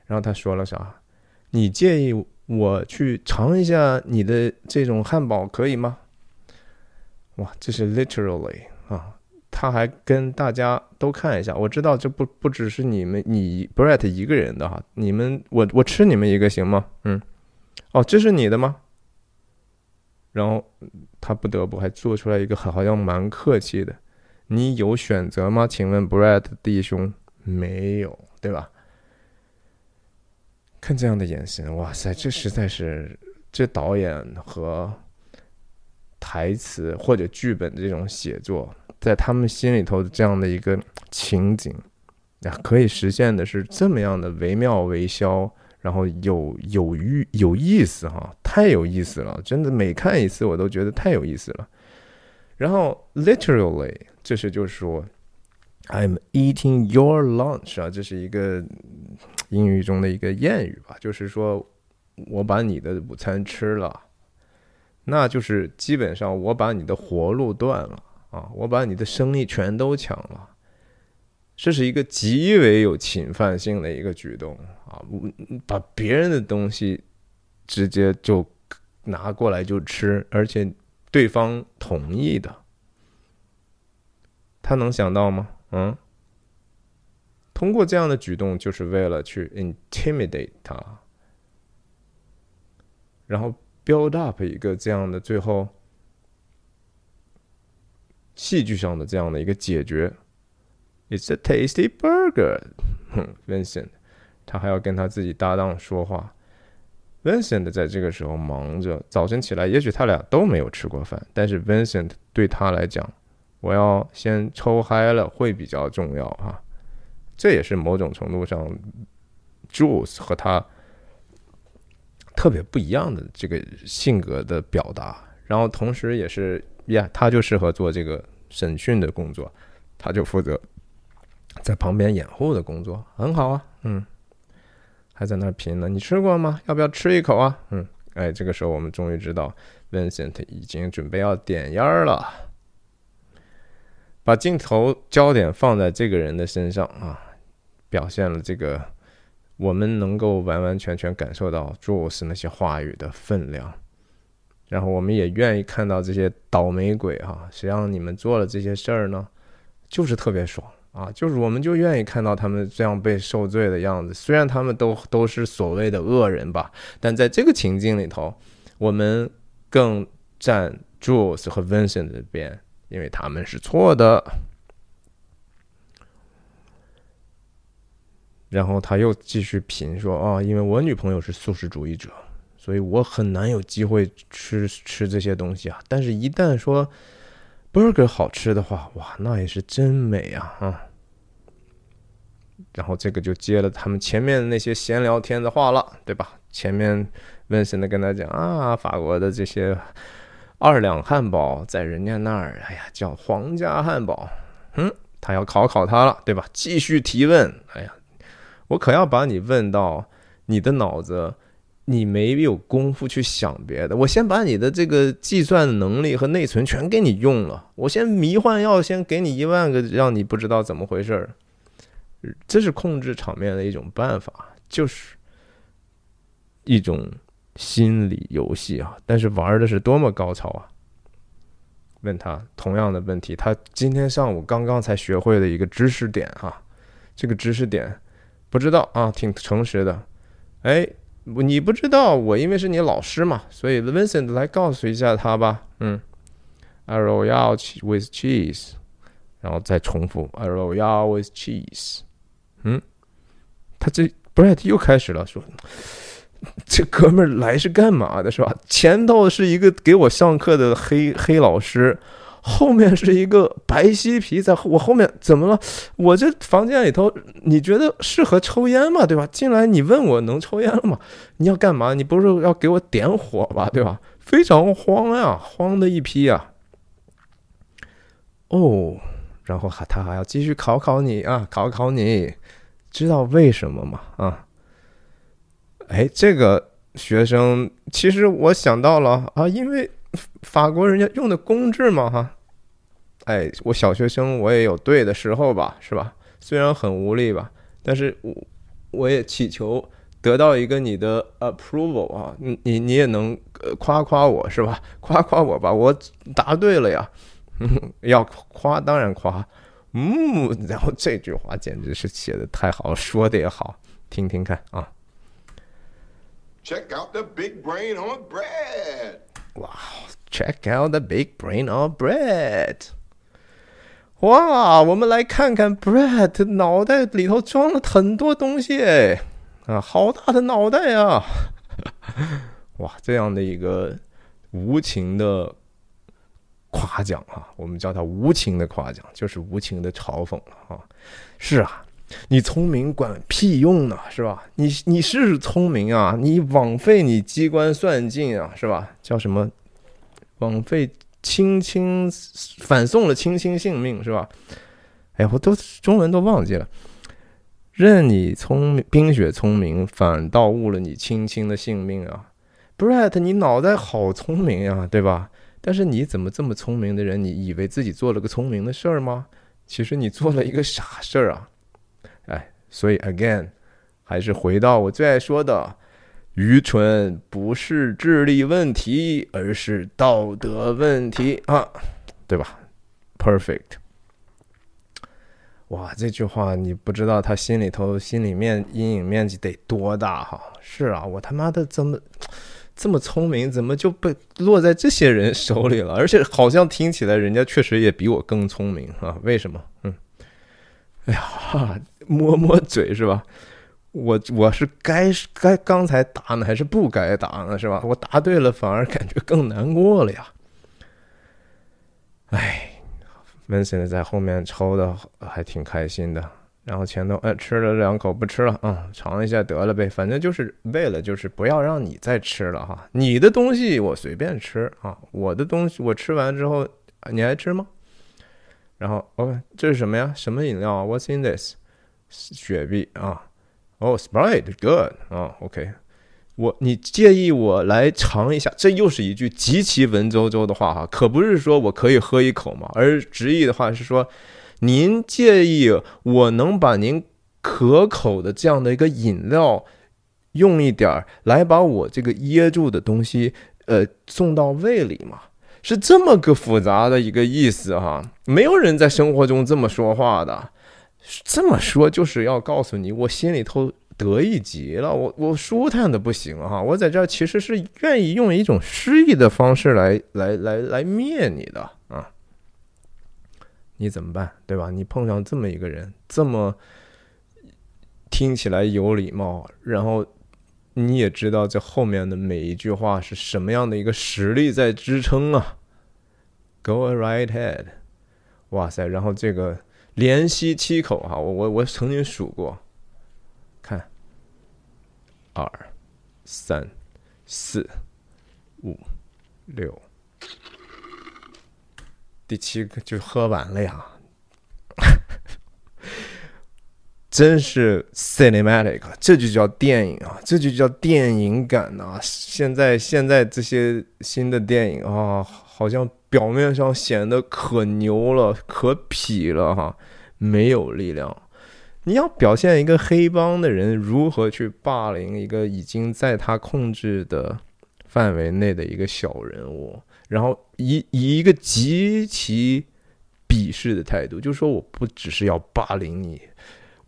然后他说了啥？你介意我去尝一下你的这种汉堡可以吗？哇，这是 literally 啊！他还跟大家都看一下。我知道这不不只是你们你 Brett 一个人的哈，你们我我吃你们一个行吗？嗯，哦，这是你的吗？然后他不得不还做出来一个好像蛮客气的，你有选择吗？请问 Brad 弟兄没有，对吧？看这样的眼神，哇塞，这实在是这导演和台词或者剧本这种写作，在他们心里头的这样的一个情景啊，可以实现的是这么样的惟妙惟肖。然后有有欲有意思哈，太有意思了，真的每看一次我都觉得太有意思了。然后 literally 这是就是说，I'm eating your lunch 啊，这是一个英语中的一个谚语吧，就是说我把你的午餐吃了，那就是基本上我把你的活路断了啊，我把你的生意全都抢了。这是一个极为有侵犯性的一个举动啊！把别人的东西直接就拿过来就吃，而且对方同意的，他能想到吗？嗯，通过这样的举动就是为了去 intimidate 他，然后 build up 一个这样的最后戏剧上的这样的一个解决。It's a tasty burger，哼，Vincent，他还要跟他自己搭档说话。Vincent 在这个时候忙着，早晨起来，也许他俩都没有吃过饭，但是 Vincent 对他来讲，我要先抽嗨了会比较重要哈。这也是某种程度上，Jules 和他特别不一样的这个性格的表达。然后同时也是，呀，他就适合做这个审讯的工作，他就负责。在旁边掩护的工作很好啊，嗯，还在那儿拼呢。你吃过吗？要不要吃一口啊？嗯，哎，这个时候我们终于知道，Vincent 已经准备要点烟了。把镜头焦点放在这个人的身上啊，表现了这个我们能够完完全全感受到 Jules 那些话语的分量，然后我们也愿意看到这些倒霉鬼哈，谁让你们做了这些事儿呢？就是特别爽。啊，就是我们就愿意看到他们这样被受罪的样子，虽然他们都都是所谓的恶人吧，但在这个情境里头，我们更站 Jules 和 Vincent 这边，因为他们是错的，然后他又继续贫说：‘啊，因为我女朋友是素食主义者，所以我很难有机会吃吃这些东西啊。’但是，一旦说 burger 好吃的话，哇，那也是真美啊。啊，然后这个就接了他们前面那些闲聊天的话了，对吧？前面温森的跟他讲：‘啊，法国的这些……’二两汉堡在人家那儿，哎呀，叫皇家汉堡。嗯，他要考考他了，对吧？继续提问，哎呀。我可要把你问到你的脑子，你没有功夫去想别的。我先把你的这个计算能力和内存全给你用了。我先迷幻药，先给你一万个，让你不知道怎么回事儿。这是控制场面的一种办法，就是一种心理游戏啊。但是玩的是多么高超啊！问他同样的问题，他今天上午刚刚才学会的一个知识点啊，这个知识点。不知道啊，挺诚实的。哎，你不知道我，因为是你老师嘛，所以 Vincent 来告诉一下他吧。嗯，a royal with cheese，然后再重复 a royal with cheese。嗯，他这 Brett 又开始了，说 这哥们儿来是干嘛的，是吧？前头是一个给我上课的黑黑老师。后面是一个白嬉皮，在我后面怎么了？我这房间里头，你觉得适合抽烟吗？对吧？进来你问我能抽烟了吗？你要干嘛？你不是要给我点火吧？对吧？非常慌呀，慌的一批呀。哦，然后还他还要继续考考你啊，考考你，知道为什么吗？啊？哎，这个学生其实我想到了啊，因为法国人家用的公制嘛，哈。哎，我小学生我也有对的时候吧，是吧？虽然很无力吧，但是我我也祈求得到一个你的 approval 啊，你你你也能夸夸我是吧？夸夸我吧，我答对了呀！要夸当然夸，嗯，然后这句话简直是写的太好，说的也好，听听看啊。Check out the big brain on bread. Wow, check out the big brain on bread. 哇，我们来看看 Brett 脑袋里头装了很多东西哎，啊，好大的脑袋呀！哇，这样的一个无情的夸奖啊，我们叫它无情的夸奖，就是无情的嘲讽了啊！是啊，你聪明管屁用呢，是吧？你你是聪明啊，你枉费你机关算尽啊，是吧？叫什么？枉费。青青反送了青青性命是吧？哎，我都中文都忘记了。任你聪明，冰雪聪明，反倒误了你青青的性命啊！Brett，你脑袋好聪明呀，对吧？但是你怎么这么聪明的人，你以为自己做了个聪明的事儿吗？其实你做了一个傻事儿啊！所以 again，还是回到我最爱说的。愚蠢不是智力问题，而是道德问题啊，对吧？Perfect。哇，这句话你不知道他心里头心里面阴影面积得多大哈？是啊，我他妈的怎么这么聪明，怎么就被落在这些人手里了？而且好像听起来人家确实也比我更聪明啊？为什么？嗯，哎呀，摸摸嘴是吧？我我是该该刚才答呢，还是不该答呢？是吧？我答对了，反而感觉更难过了呀。哎，Vincent 在后面抽的还挺开心的，然后前头哎吃了两口不吃了啊，尝一下得了呗，反正就是为了就是不要让你再吃了哈。你的东西我随便吃啊，我的东西我吃完之后你爱吃吗？然后 OK，这是什么呀？什么饮料啊？What's in this？雪碧啊。哦，Sprite，good 啊，OK，我你介意我来尝一下？这又是一句极其文绉绉的话哈，可不是说我可以喝一口嘛，而直译的话是说，您介意我能把您可口的这样的一个饮料用一点儿来把我这个噎住的东西呃送到胃里吗？是这么个复杂的一个意思哈，没有人在生活中这么说话的。这么说就是要告诉你，我心里头得意极了，我我舒坦的不行哈，我在这儿其实是愿意用一种诗意的方式来来来来灭你的啊，你怎么办，对吧？你碰上这么一个人，这么听起来有礼貌，然后你也知道这后面的每一句话是什么样的一个实力在支撑啊。Go right ahead，哇塞！然后这个连吸七口哈，我我我曾经数过，看，二、三、四、五、六，第七个就喝完了呀。真是 cinematic，这就叫电影啊，这就叫电影感呐！现在现在这些新的电影啊，好像表面上显得可牛了、可痞了哈，没有力量。你要表现一个黑帮的人如何去霸凌一个已经在他控制的范围内的一个小人物，然后以以一个极其鄙视的态度，就说我不只是要霸凌你。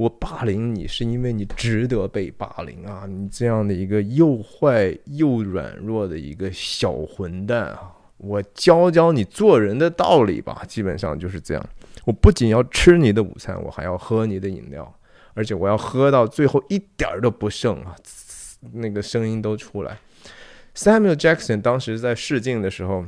我霸凌你是因为你值得被霸凌啊！你这样的一个又坏又软弱的一个小混蛋啊！我教教你做人的道理吧。基本上就是这样。我不仅要吃你的午餐，我还要喝你的饮料，而且我要喝到最后一点儿都不剩啊！那个声音都出来。Samuel Jackson 当时在试镜的时候。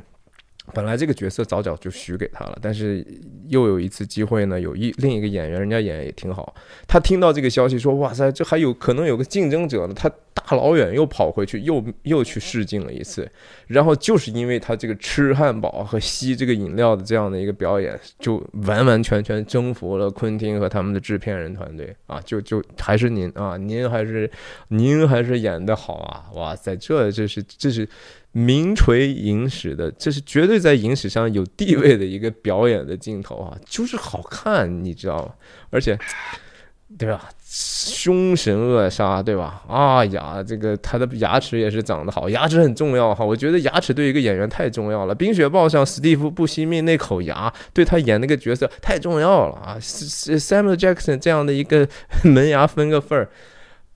本来这个角色早早就许给他了，但是又有一次机会呢，有一另一个演员，人家演也挺好。他听到这个消息说：“哇塞，这还有可能有个竞争者呢。”他大老远又跑回去，又 又去试镜了一次。然后就是因为他这个吃汉堡和吸这个饮料的这样的一个表演，就完完全全征服了昆汀和他们的制片人团队啊！就就还是您啊，您还是您还是演的好啊！哇塞，这这是这是。名垂影史的，这是绝对在影史上有地位的一个表演的镜头啊，就是好看，你知道吗？而且，对吧？凶神恶煞，对吧？啊呀，这个他的牙齿也是长得好，牙齿很重要哈。我觉得牙齿对一个演员太重要了。《冰雪暴》上史蒂夫·不惜命那口牙对他演那个角色太重要了啊。Samuel Jackson 这样的一个 门牙分个份儿。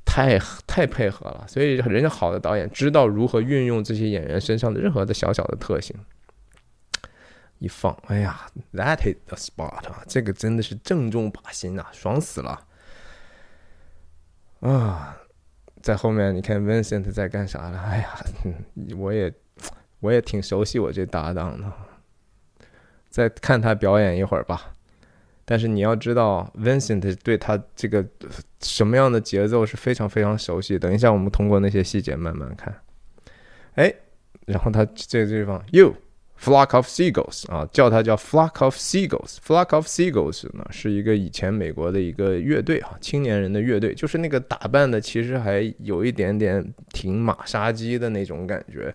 太太配合了，所以人家好的导演知道如何运用这些演员身上的任何的小小的特性，一放，哎呀，That is the spot 啊，这个真的是正中靶心啊，爽死了啊！在后面你看 Vincent 在干啥了？哎呀，我也我也挺熟悉我这搭档的，再看他表演一会儿吧。但是你要知道，Vincent 对他这个什么样的节奏是非常非常熟悉。等一下，我们通过那些细节慢慢看。哎，然后他这个地方，You flock of seagulls 啊，叫他叫 flock of seagulls。flock of seagulls 呢，是一个以前美国的一个乐队啊，青年人的乐队，就是那个打扮的其实还有一点点挺马杀鸡的那种感觉。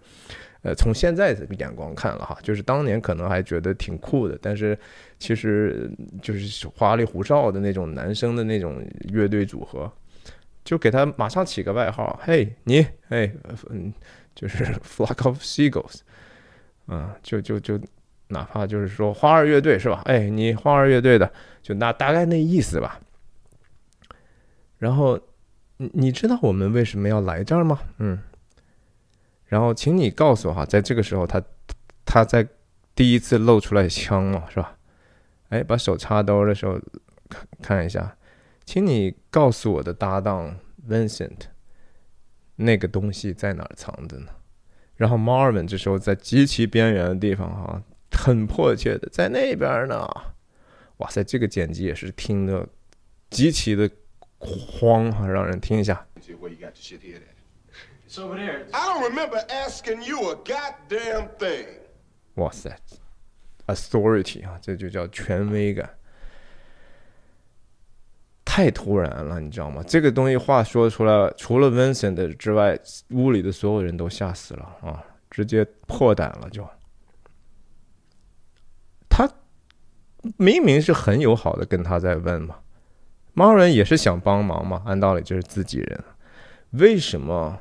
呃，从现在的眼光看了哈，就是当年可能还觉得挺酷的，但是其实就是花里胡哨的那种男生的那种乐队组合，就给他马上起个外号，嘿，你，嘿，嗯，就是 flock of seagulls，啊，就就就哪怕就是说花儿乐队是吧？哎，你花儿乐队的，就那大概那意思吧。然后你你知道我们为什么要来这儿吗？嗯。然后，请你告诉我哈，在这个时候，他他在第一次露出来枪嘛，是吧？哎，把手插兜的时候，看一下，请你告诉我的搭档 Vincent，那个东西在哪儿藏着呢？然后 Marvin 这时候在极其边缘的地方哈，很迫切的在那边呢。哇塞，这个剪辑也是听的极其的慌哈，让人听一下。I don't remember asking you a goddamn thing. 哇塞，authority 啊，这就叫权威感，太突然了，你知道吗？这个东西话说出来，除了 Vincent 之外，屋里的所有人都吓死了啊，直接破胆了就。他明明是很友好的跟他在问嘛，猫人也是想帮忙嘛，按道理就是自己人，为什么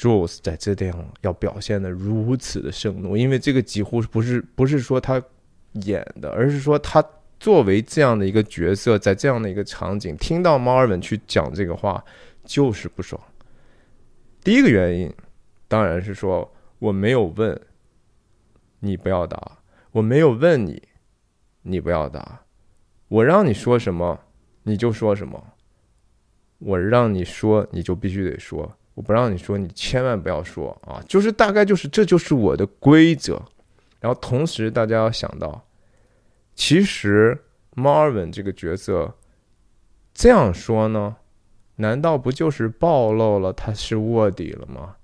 ？Jules 在这地方要表现的如此的盛怒，因为这个几乎不是不是说他演的，而是说他作为这样的一个角色，在这样的一个场景，听到 Marvin 去讲这个话，就是不爽。第一个原因当然是说我没有问你不要打，我没有问你你不要打，我让你说什么你就说什么。我让你说，你就必须得说；我不让你说，你千万不要说啊！就是大概就是这就是我的规则。然后同时，大家要想到，其实 Marvin 这个角色这样说呢，难道不就是暴露了他是卧底了吗？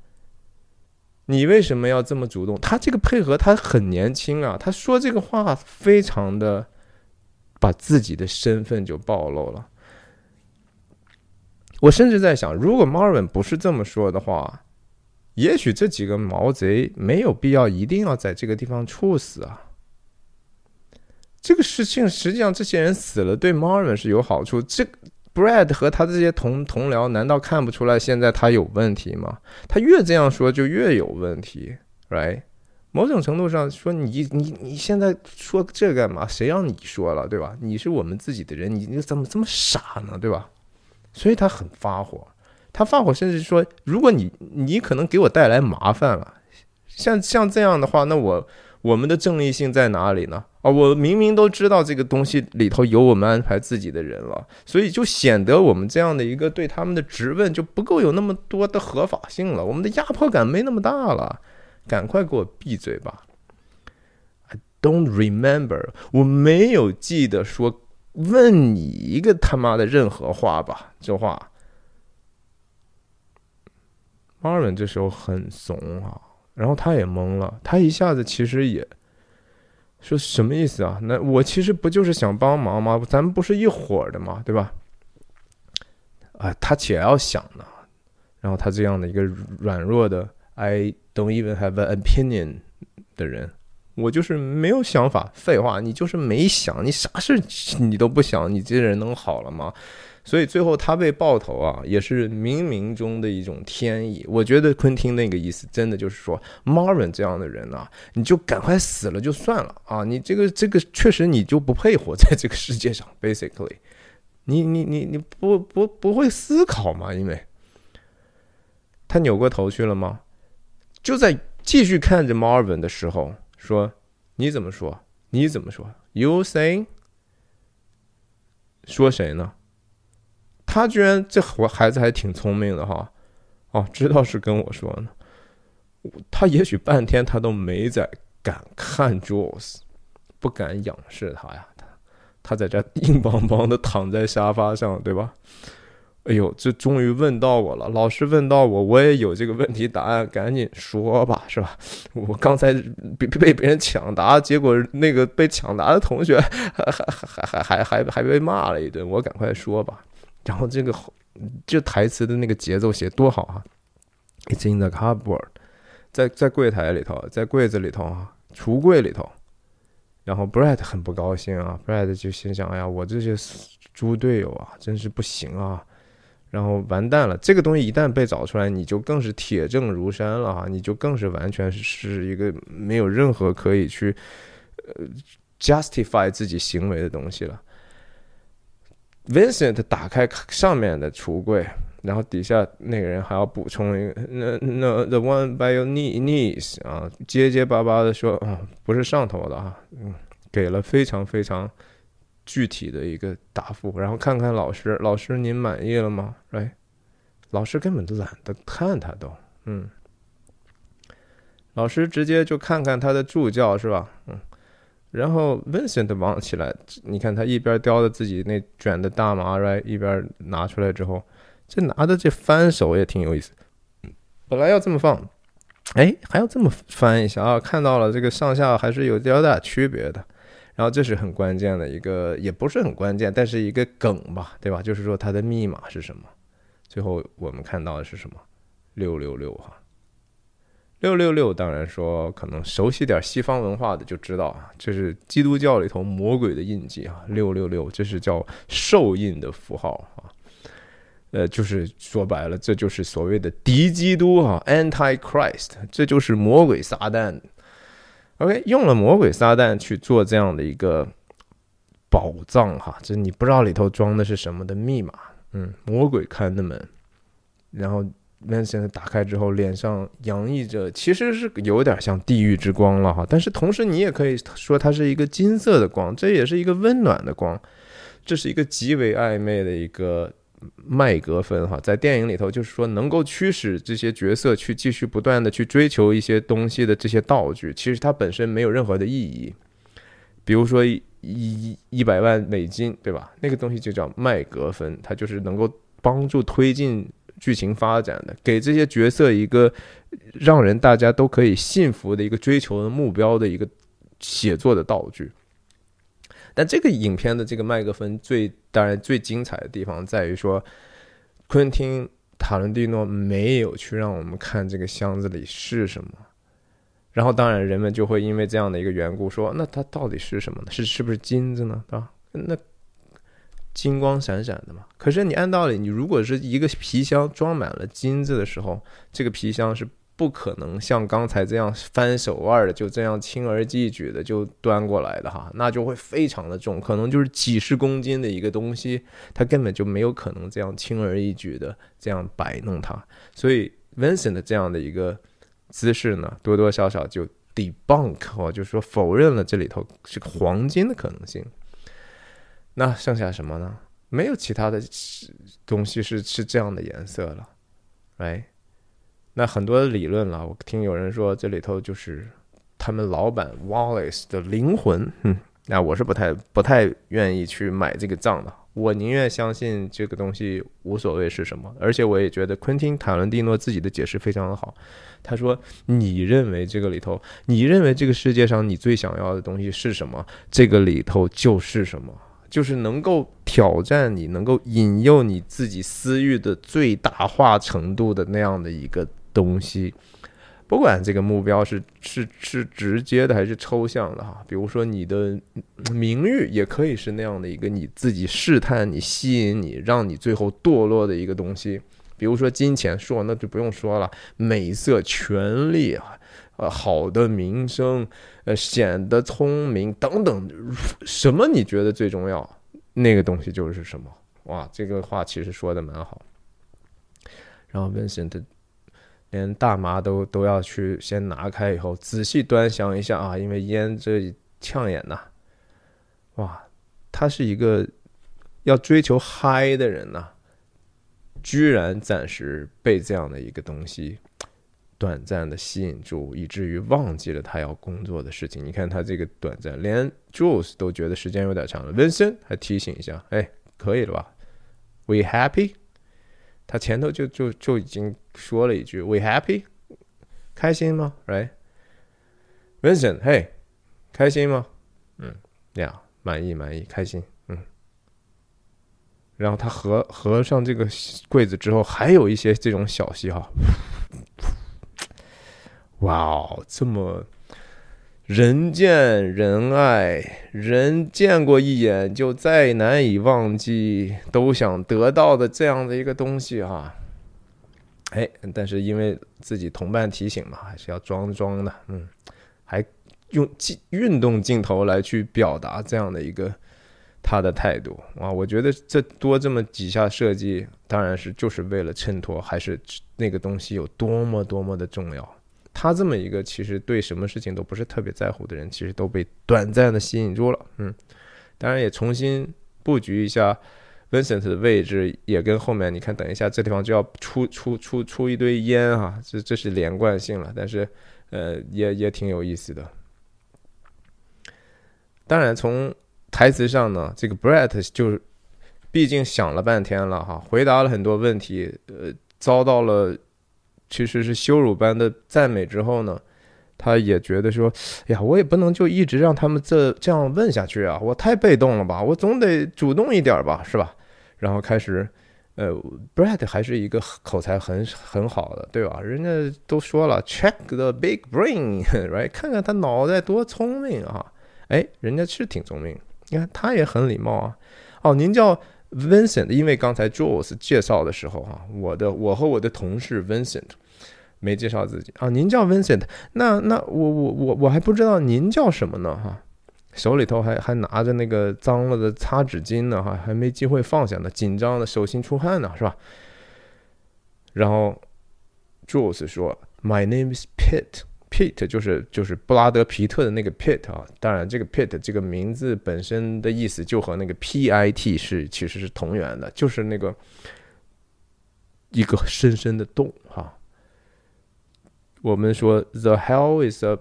你为什么要这么主动？他这个配合，他很年轻啊，他说这个话非常的把自己的身份就暴露了。我甚至在想，如果 Marvin 不是这么说的话，也许这几个毛贼没有必要一定要在这个地方处死啊。这个事情实际上，这些人死了对 Marvin 是有好处。这 Brad 和他这些同同僚难道看不出来现在他有问题吗？他越这样说就越有问题，right？某种程度上说，你你你现在说这干嘛？谁让你说了，对吧？你是我们自己的人，你你怎么这么傻呢，对吧？所以他很发火，他发火，甚至说，如果你你可能给我带来麻烦了，像像这样的话，那我我们的正义性在哪里呢？啊，我明明都知道这个东西里头有我们安排自己的人了，所以就显得我们这样的一个对他们的质问就不够有那么多的合法性了，我们的压迫感没那么大了，赶快给我闭嘴吧！I don't remember，我没有记得说。问你一个他妈的任何话吧，这话，Marvin 这时候很怂啊，然后他也懵了，他一下子其实也说什么意思啊？那我其实不就是想帮忙吗？咱们不是一伙的吗？对吧？啊，他且要想呢，然后他这样的一个软弱的 I don't even have an opinion 的人。我就是没有想法，废话，你就是没想，你啥事你都不想，你这人能好了吗？所以最后他被爆头啊，也是冥冥中的一种天意。我觉得昆汀那个意思，真的就是说，Marvin 这样的人啊，你就赶快死了就算了啊！你这个这个确实你就不配活在这个世界上，basically，你你你你不不不会思考吗？因为他扭过头去了吗？就在继续看着 Marvin 的时候。说你怎么说？你怎么说？You say？说谁呢？他居然这我孩子还挺聪明的哈，哦，知道是跟我说呢。他也许半天他都没在敢看 Jules，不敢仰视他呀。他他在这硬邦邦的躺在沙发上，对吧？哎呦，这终于问到我了！老师问到我，我也有这个问题答案，赶紧说吧，是吧？我刚才被被别人抢答，结果那个被抢答的同学 还还还还还还还被骂了一顿，我赶快说吧。然后这个这台词的那个节奏写多好啊！It's in the cupboard，在在柜台里头，在柜子里头啊，橱柜里头。然后 Brad 很不高兴啊，Brad 就心想：哎呀，我这些猪队友啊，真是不行啊！然后完蛋了，这个东西一旦被找出来，你就更是铁证如山了哈，你就更是完全是一个没有任何可以去呃 justify 自己行为的东西了。Vincent 打开上面的橱柜，然后底下那个人还要补充一个，那那 the one by your knees 啊，结结巴巴的说啊，不是上头的啊，嗯，给了非常非常。具体的一个答复，然后看看老师，老师您满意了吗？哎，老师根本都懒得看他都，嗯，老师直接就看看他的助教是吧？嗯，然后 Vincent 忙起来，你看他一边叼着自己那卷的大麻，right，一边拿出来之后，这拿的这翻手也挺有意思，本来要这么放，哎，还要这么翻一下啊？看到了这个上下还是有点大区别的。然后这是很关键的一个，也不是很关键，但是一个梗吧，对吧？就是说它的密码是什么？最后我们看到的是什么？六六六哈，六六六。当然说，可能熟悉点西方文化的就知道啊，这是基督教里头魔鬼的印记啊，六六六，这是叫兽印的符号啊。呃，就是说白了，这就是所谓的敌基督啊，Antichrist，这就是魔鬼撒旦。OK，用了魔鬼撒旦去做这样的一个宝藏哈，这你不知道里头装的是什么的密码。嗯，魔鬼看的门，然后 Vincent 打开之后，脸上洋溢着，其实是有点像地狱之光了哈。但是同时你也可以说它是一个金色的光，这也是一个温暖的光，这是一个极为暧昧的一个麦格芬哈，在电影里头就是说能够驱使这些角色去继续不断的去追求一些东西的这些道具，其实它本身没有任何的意义。比如说一一百万美金，对吧？那个东西就叫麦格芬，它就是能够帮助推进剧情发展的，给这些角色一个让人大家都可以信服的一个追求的目标的一个写作的道具。但这个影片的这个麦克风最当然最精彩的地方在于说，昆汀塔伦蒂诺没有去让我们看这个箱子里是什么，然后当然人们就会因为这样的一个缘故说，那它到底是什么呢？是是不是金子呢？啊，那金光闪闪的嘛。可是你按道理，你如果是一个皮箱装满了金子的时候，这个皮箱是。不可能像刚才这样翻手腕的，就这样轻而易举的就端过来的哈，那就会非常的重，可能就是几十公斤的一个东西，他根本就没有可能这样轻而易举的这样摆弄它。所以 Vincent 这样的一个姿势呢，多多少少就 debunk 哦，就说否认了这里头是个黄金的可能性。那剩下什么呢？没有其他的东西是是这样的颜色了，right？那很多理论了，我听有人说这里头就是他们老板 Wallace 的灵魂，嗯，那我是不太不太愿意去买这个账的，我宁愿相信这个东西无所谓是什么，而且我也觉得昆汀塔伦蒂诺自己的解释非常的好，他说你认为这个里头，你认为这个世界上你最想要的东西是什么，这个里头就是什么。就是能够挑战你，能够引诱你自己私欲的最大化程度的那样的一个东西，不管这个目标是是是直接的还是抽象的哈，比如说你的名誉也可以是那样的一个你自己试探你、吸引你、让你最后堕落的一个东西，比如说金钱，说那就不用说了，美色、权力啊，呃，好的名声。呃，显得聪明等等，什么你觉得最重要？那个东西就是什么？哇，这个话其实说的蛮好。然后 Vincent 连大麻都都要去先拿开以后，仔细端详一下啊，因为烟这呛眼呐。哇，他是一个要追求嗨的人呐，居然暂时被这样的一个东西。短暂的吸引住，以至于忘记了他要工作的事情。你看他这个短暂，连 Jules 都觉得时间有点长了。Vincent 还提醒一下：“哎，可以了吧？We happy？” 他前头就就就已经说了一句：“We happy？” 开心吗？Right？Vincent，嘿，开心吗？嗯，呀，满意，满意，开心。嗯。然后他合合上这个柜子之后，还有一些这种小戏哈。哇哦，这么人见人爱，人见过一眼就再难以忘记，都想得到的这样的一个东西哈。哎，但是因为自己同伴提醒嘛，还是要装装的，嗯，还用镜运动镜头来去表达这样的一个他的态度啊。我觉得这多这么几下设计，当然是就是为了衬托，还是那个东西有多么多么的重要。他这么一个其实对什么事情都不是特别在乎的人，其实都被短暂的吸引住了。嗯，当然也重新布局一下 Vincent 的位置，也跟后面你看，等一下这地方就要出出出出一堆烟哈，这这是连贯性了。但是呃，也也挺有意思的。当然从台词上呢，这个 Brett 就是毕竟想了半天了哈，回答了很多问题，呃，遭到了。其实是羞辱般的赞美之后呢，他也觉得说：“哎呀，我也不能就一直让他们这这样问下去啊，我太被动了吧，我总得主动一点吧，是吧？”然后开始，呃，Brad 还是一个口才很很好的，对吧？人家都说了，check the big brain，right？看看他脑袋多聪明啊！哎，人家是挺聪明，你看他也很礼貌啊。哦，您叫。Vincent，因为刚才 Jules 介绍的时候哈，我的我和我的同事 Vincent 没介绍自己啊，您叫 Vincent，那那我我我我还不知道您叫什么呢哈，手里头还还拿着那个脏了的擦纸巾呢哈，还没机会放下呢，紧张的手心出汗呢是吧？然后 Jules 说，My name is Pete。Pete 就是就是布拉德皮特的那个 Pete 啊，当然这个 Pete 这个名字本身的意思就和那个 P-I-T 是其实是同源的，就是那个一个深深的洞哈。我们说 The hell is a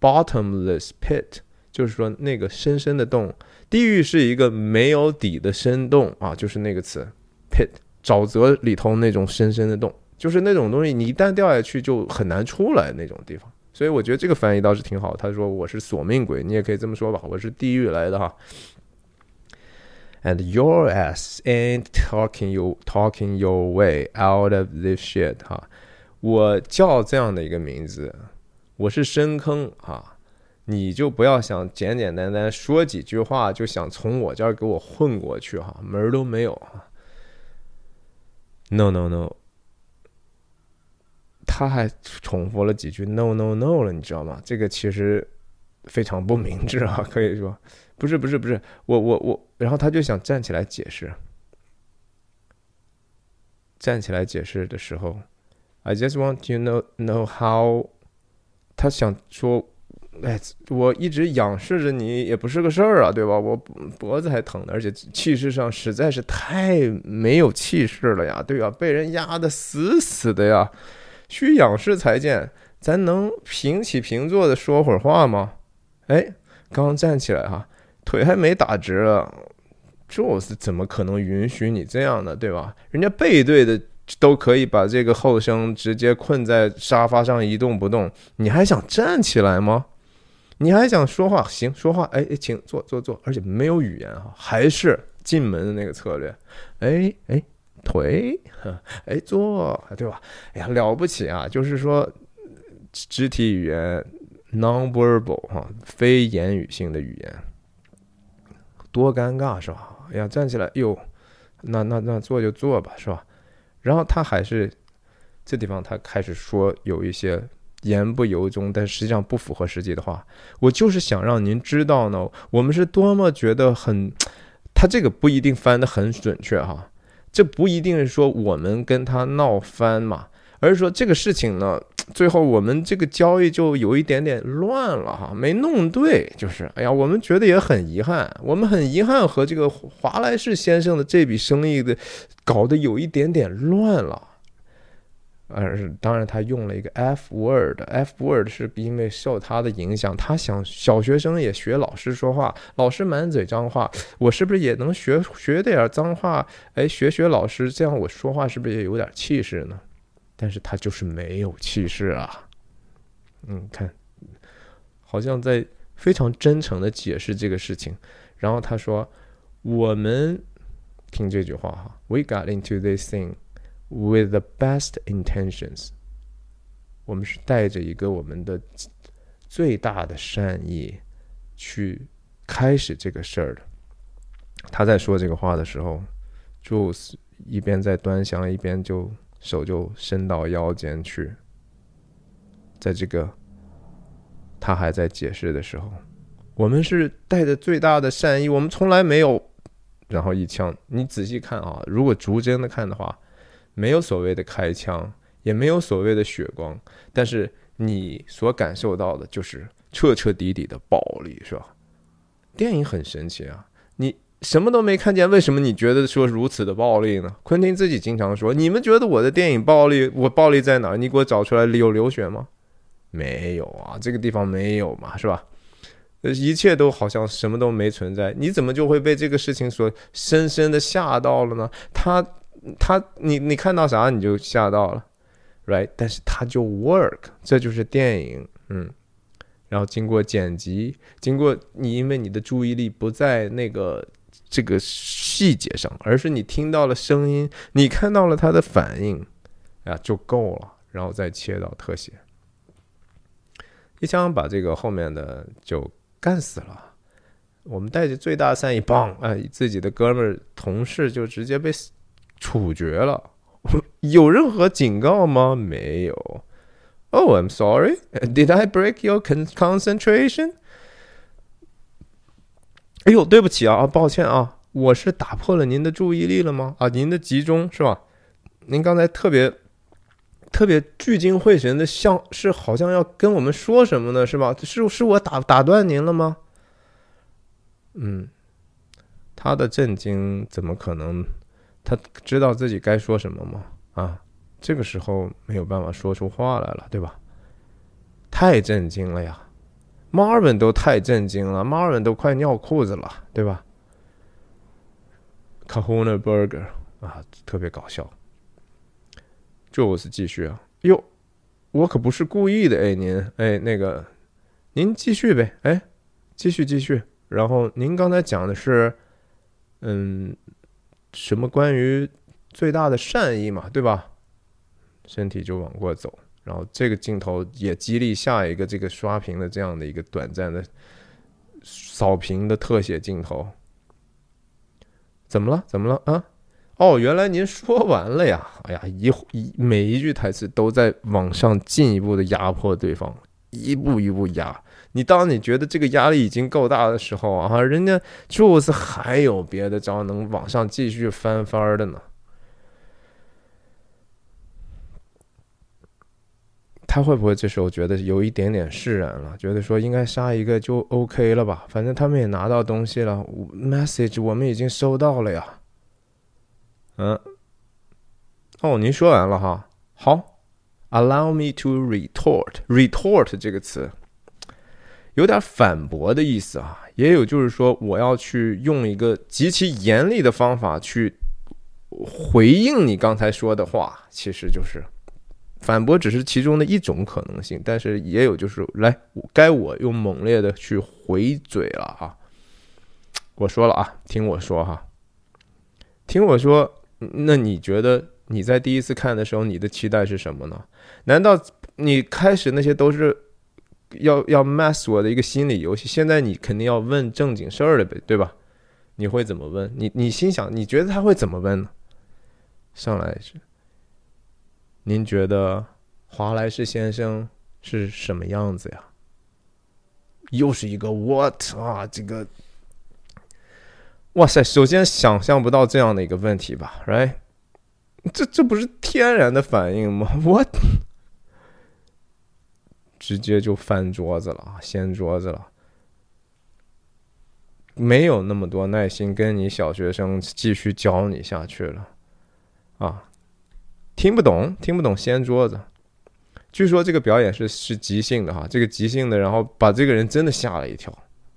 bottomless pit，就是说那个深深的洞，地狱是一个没有底的深洞啊，就是那个词 pit，沼泽里头那种深深的洞。就是那种东西，你一旦掉下去就很难出来那种地方，所以我觉得这个翻译倒是挺好。他说我是索命鬼，你也可以这么说吧，我是地狱来的哈。And your ass ain't talking you talking your way out of this shit 哈，我叫这样的一个名字，我是深坑哈，你就不要想简简单单说几句话就想从我这儿给我混过去哈，门儿都没有啊。No no no。他还重复了几句 “no no no” 了，你知道吗？这个其实非常不明智啊，可以说不是不是不是，我我我，然后他就想站起来解释，站起来解释的时候，I just want to know know how，他想说，哎，我一直仰视着你也不是个事儿啊，对吧？我脖子还疼呢，而且气势上实在是太没有气势了呀，对吧？被人压得死死的呀。需仰视才见，咱能平起平坐的说会儿话吗？哎，刚站起来哈，腿还没打直了，这是怎么可能允许你这样的？对吧？人家背对的都可以把这个后生直接困在沙发上一动不动，你还想站起来吗？你还想说话？行，说话。哎哎，请坐坐坐，而且没有语言哈，还是进门的那个策略。哎哎。腿，哎，坐，对吧？哎呀，了不起啊！就是说，肢体语言 （non-verbal） 哈，非言语性的语言，多尴尬是吧？哎呀，站起来，哟，那那那坐就坐吧，是吧？然后他还是这地方，他开始说有一些言不由衷，但实际上不符合实际的话。我就是想让您知道呢，我们是多么觉得很，他这个不一定翻得很准确哈。这不一定是说我们跟他闹翻嘛，而是说这个事情呢，最后我们这个交易就有一点点乱了哈，没弄对，就是哎呀，我们觉得也很遗憾，我们很遗憾和这个华莱士先生的这笔生意的搞得有一点点乱了。而是当然，他用了一个 F word，F word 是因为受他的影响，他想小学生也学老师说话，老师满嘴脏话，我是不是也能学学点脏话？哎，学学老师，这样我说话是不是也有点气势呢？但是他就是没有气势啊。嗯，看，好像在非常真诚的解释这个事情。然后他说：“我们听这句话哈，We got into this thing。” With the best intentions，我们是带着一个我们的最大的善意去开始这个事儿的。他在说这个话的时候，，Jews 一边在端详，一边就手就伸到腰间去。在这个他还在解释的时候，我们是带着最大的善意，我们从来没有。然后一枪，你仔细看啊，如果逐帧的看的话。没有所谓的开枪，也没有所谓的血光，但是你所感受到的就是彻彻底底的暴力，是吧？电影很神奇啊，什么都没看见，为什么你觉得说如此的暴力呢？昆汀自己经常说：“你们觉得我的电影暴力，我暴力在哪儿？你给我找出来有流血吗？没有啊，这个地方没有嘛，是吧？一切都好像什么都没存在，你怎么就会被这个事情所深深的吓到了呢？他。他，你你看到啥你就吓到了，right？但是他就 work，这就是电影，嗯。然后经过剪辑，经过你，因为你的注意力不在那个这个细节上，而是你听到了声音，你看到了他的反应，啊，就够了。然后再切到特写，一枪把这个后面的就干死了。我们带着最大善意，棒，哎，自己的哥们儿同事就直接被。处决了，有任何警告吗？没有。Oh, I'm sorry. Did I break your concentration? 哎呦，对不起啊，抱歉啊，我是打破了您的注意力了吗？啊，您的集中是吧？您刚才特别特别聚精会神的，像是好像要跟我们说什么呢？是吧？是是我打打断您了吗？嗯，他的震惊怎么可能？他知道自己该说什么吗？啊，这个时候没有办法说出话来了，对吧？太震惊了呀！Marvin 都太震惊了，Marvin 都快尿裤子了，对吧？Kahuna Burger 啊，特别搞笑。Jules 继续啊，哟，我可不是故意的，哎，您，哎，那个，您继续呗，哎，继续继续。然后您刚才讲的是，嗯，什么关于最大的善意嘛，对吧？身体就往过走，然后这个镜头也激励下一个这个刷屏的这样的一个短暂的扫屏的特写镜头。怎么了？怎么了？啊？哦，原来您说完了呀！哎呀，一一每一句台词都在往上进一步的压迫对方，一步一步压。你当你觉得这个压力已经够大的时候啊，人家就是还有别的招能往上继续翻番的呢。他会不会这时候觉得有一点点释然了？觉得说应该杀一个就 OK 了吧？反正他们也拿到东西了，message 我们已经收到了呀。嗯，哦，您说完了哈，好，allow me to retort，retort 这个词有点反驳的意思啊，也有就是说我要去用一个极其严厉的方法去回应你刚才说的话，其实就是反驳只是其中的一种可能性，但是也有就是来该我用猛烈的去回嘴了哈，我说了啊，听我说哈，听我说。那你觉得你在第一次看的时候，你的期待是什么呢？难道你开始那些都是要要 mess 我的一个心理游戏？现在你肯定要问正经事儿了呗，对吧？你会怎么问？你你心想，你觉得他会怎么问呢？上来是，您觉得华莱士先生是什么样子呀？又是一个 what 啊，这个。哇塞！首先想象不到这样的一个问题吧，right？这这不是天然的反应吗？What？直接就翻桌子了，掀桌子了，没有那么多耐心跟你小学生继续教你下去了啊！听不懂，听不懂，掀桌子。据说这个表演是是即兴的哈，这个即兴的，然后把这个人真的吓了一跳。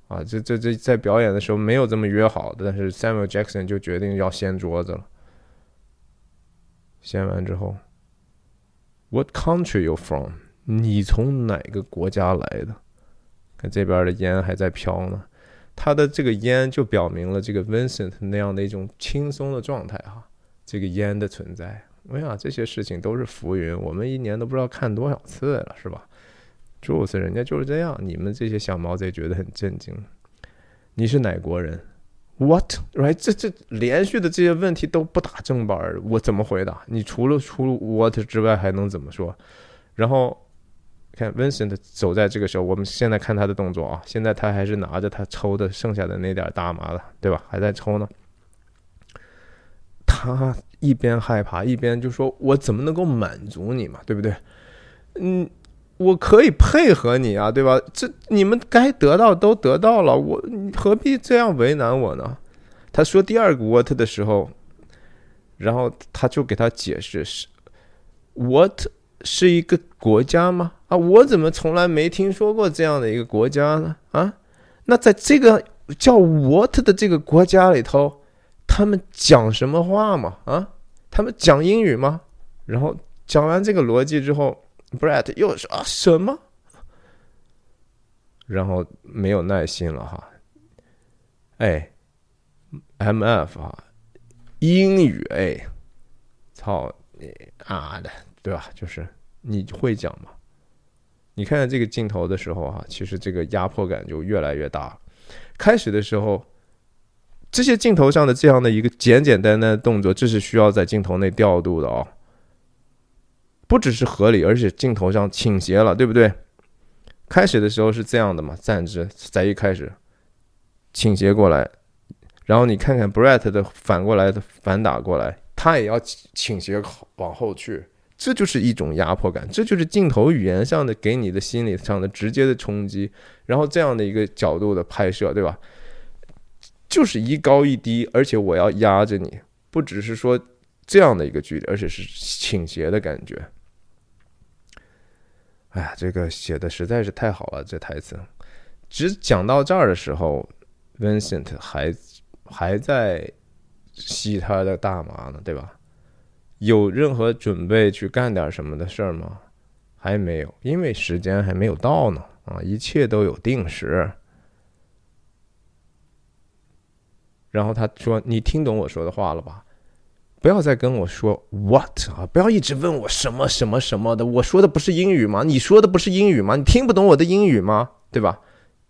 啊，这这这在表演的时候没有这么约好的，但是 Samuel Jackson 就决定要掀桌子了。掀完之后，What country you from？你从哪个国家来的？看这边的烟还在飘呢，他的这个烟就表明了这个 Vincent 那样的一种轻松的状态哈，这个烟的存在。哎呀，这些事情都是浮云，我们一年都不知道看多少次了，是吧？就是人家就是这样，你们这些小毛贼觉得很震惊。你是哪国人？What right？这这连续的这些问题都不打正板儿，我怎么回答？你除了除了 what 之外还能怎么说？然后看 Vincent 走在这个时候，我们现在看他的动作啊，现在他还是拿着他抽的剩下的那点大麻的，对吧？还在抽呢。他一边害怕一边就说：“我怎么能够满足你嘛？对不对？”嗯。我可以配合你啊，对吧？这你们该得到都得到了，我何必这样为难我呢？他说第二个 what 的时候，然后他就给他解释是 what 是一个国家吗？啊，我怎么从来没听说过这样的一个国家呢？啊，那在这个叫 what 的这个国家里头，他们讲什么话嘛？啊，他们讲英语吗？然后讲完这个逻辑之后。Brett 又说啊什么？然后没有耐心了哈。哎，MF 啊，英语哎，操你啊的，对吧？就是你会讲吗？你看看这个镜头的时候啊，其实这个压迫感就越来越大。开始的时候，这些镜头上的这样的一个简简单单的动作，这是需要在镜头内调度的哦。不只是合理，而且镜头上倾斜了，对不对？开始的时候是这样的嘛，站姿，在一开始倾斜过来，然后你看看 Brett 的反过来的反打过来，他也要倾斜往后去，这就是一种压迫感，这就是镜头语言上的给你的心理上的直接的冲击。然后这样的一个角度的拍摄，对吧？就是一高一低，而且我要压着你，不只是说这样的一个距离，而且是倾斜的感觉。哎呀，这个写的实在是太好了，这台词。只讲到这儿的时候，Vincent 还还在吸他的大麻呢，对吧？有任何准备去干点什么的事儿吗？还没有，因为时间还没有到呢。啊，一切都有定时。然后他说：“你听懂我说的话了吧？不要再跟我说 what 啊！不要一直问我什么什么什么的。我说的不是英语吗？你说的不是英语吗？你听不懂我的英语吗？对吧？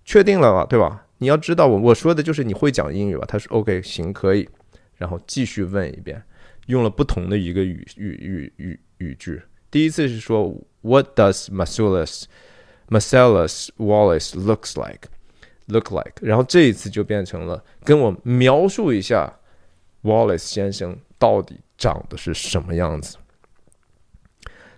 确定了吧？对吧？你要知道我我说的就是你会讲英语吧？”他说：“OK，行，可以。”然后继续问一遍，用了不同的一个语语语语语句。第一次是说 “What does Marcellus Marcellus Wallace looks like look like？” 然后这一次就变成了跟我描述一下 Wallace 先生到底长得是什么样子。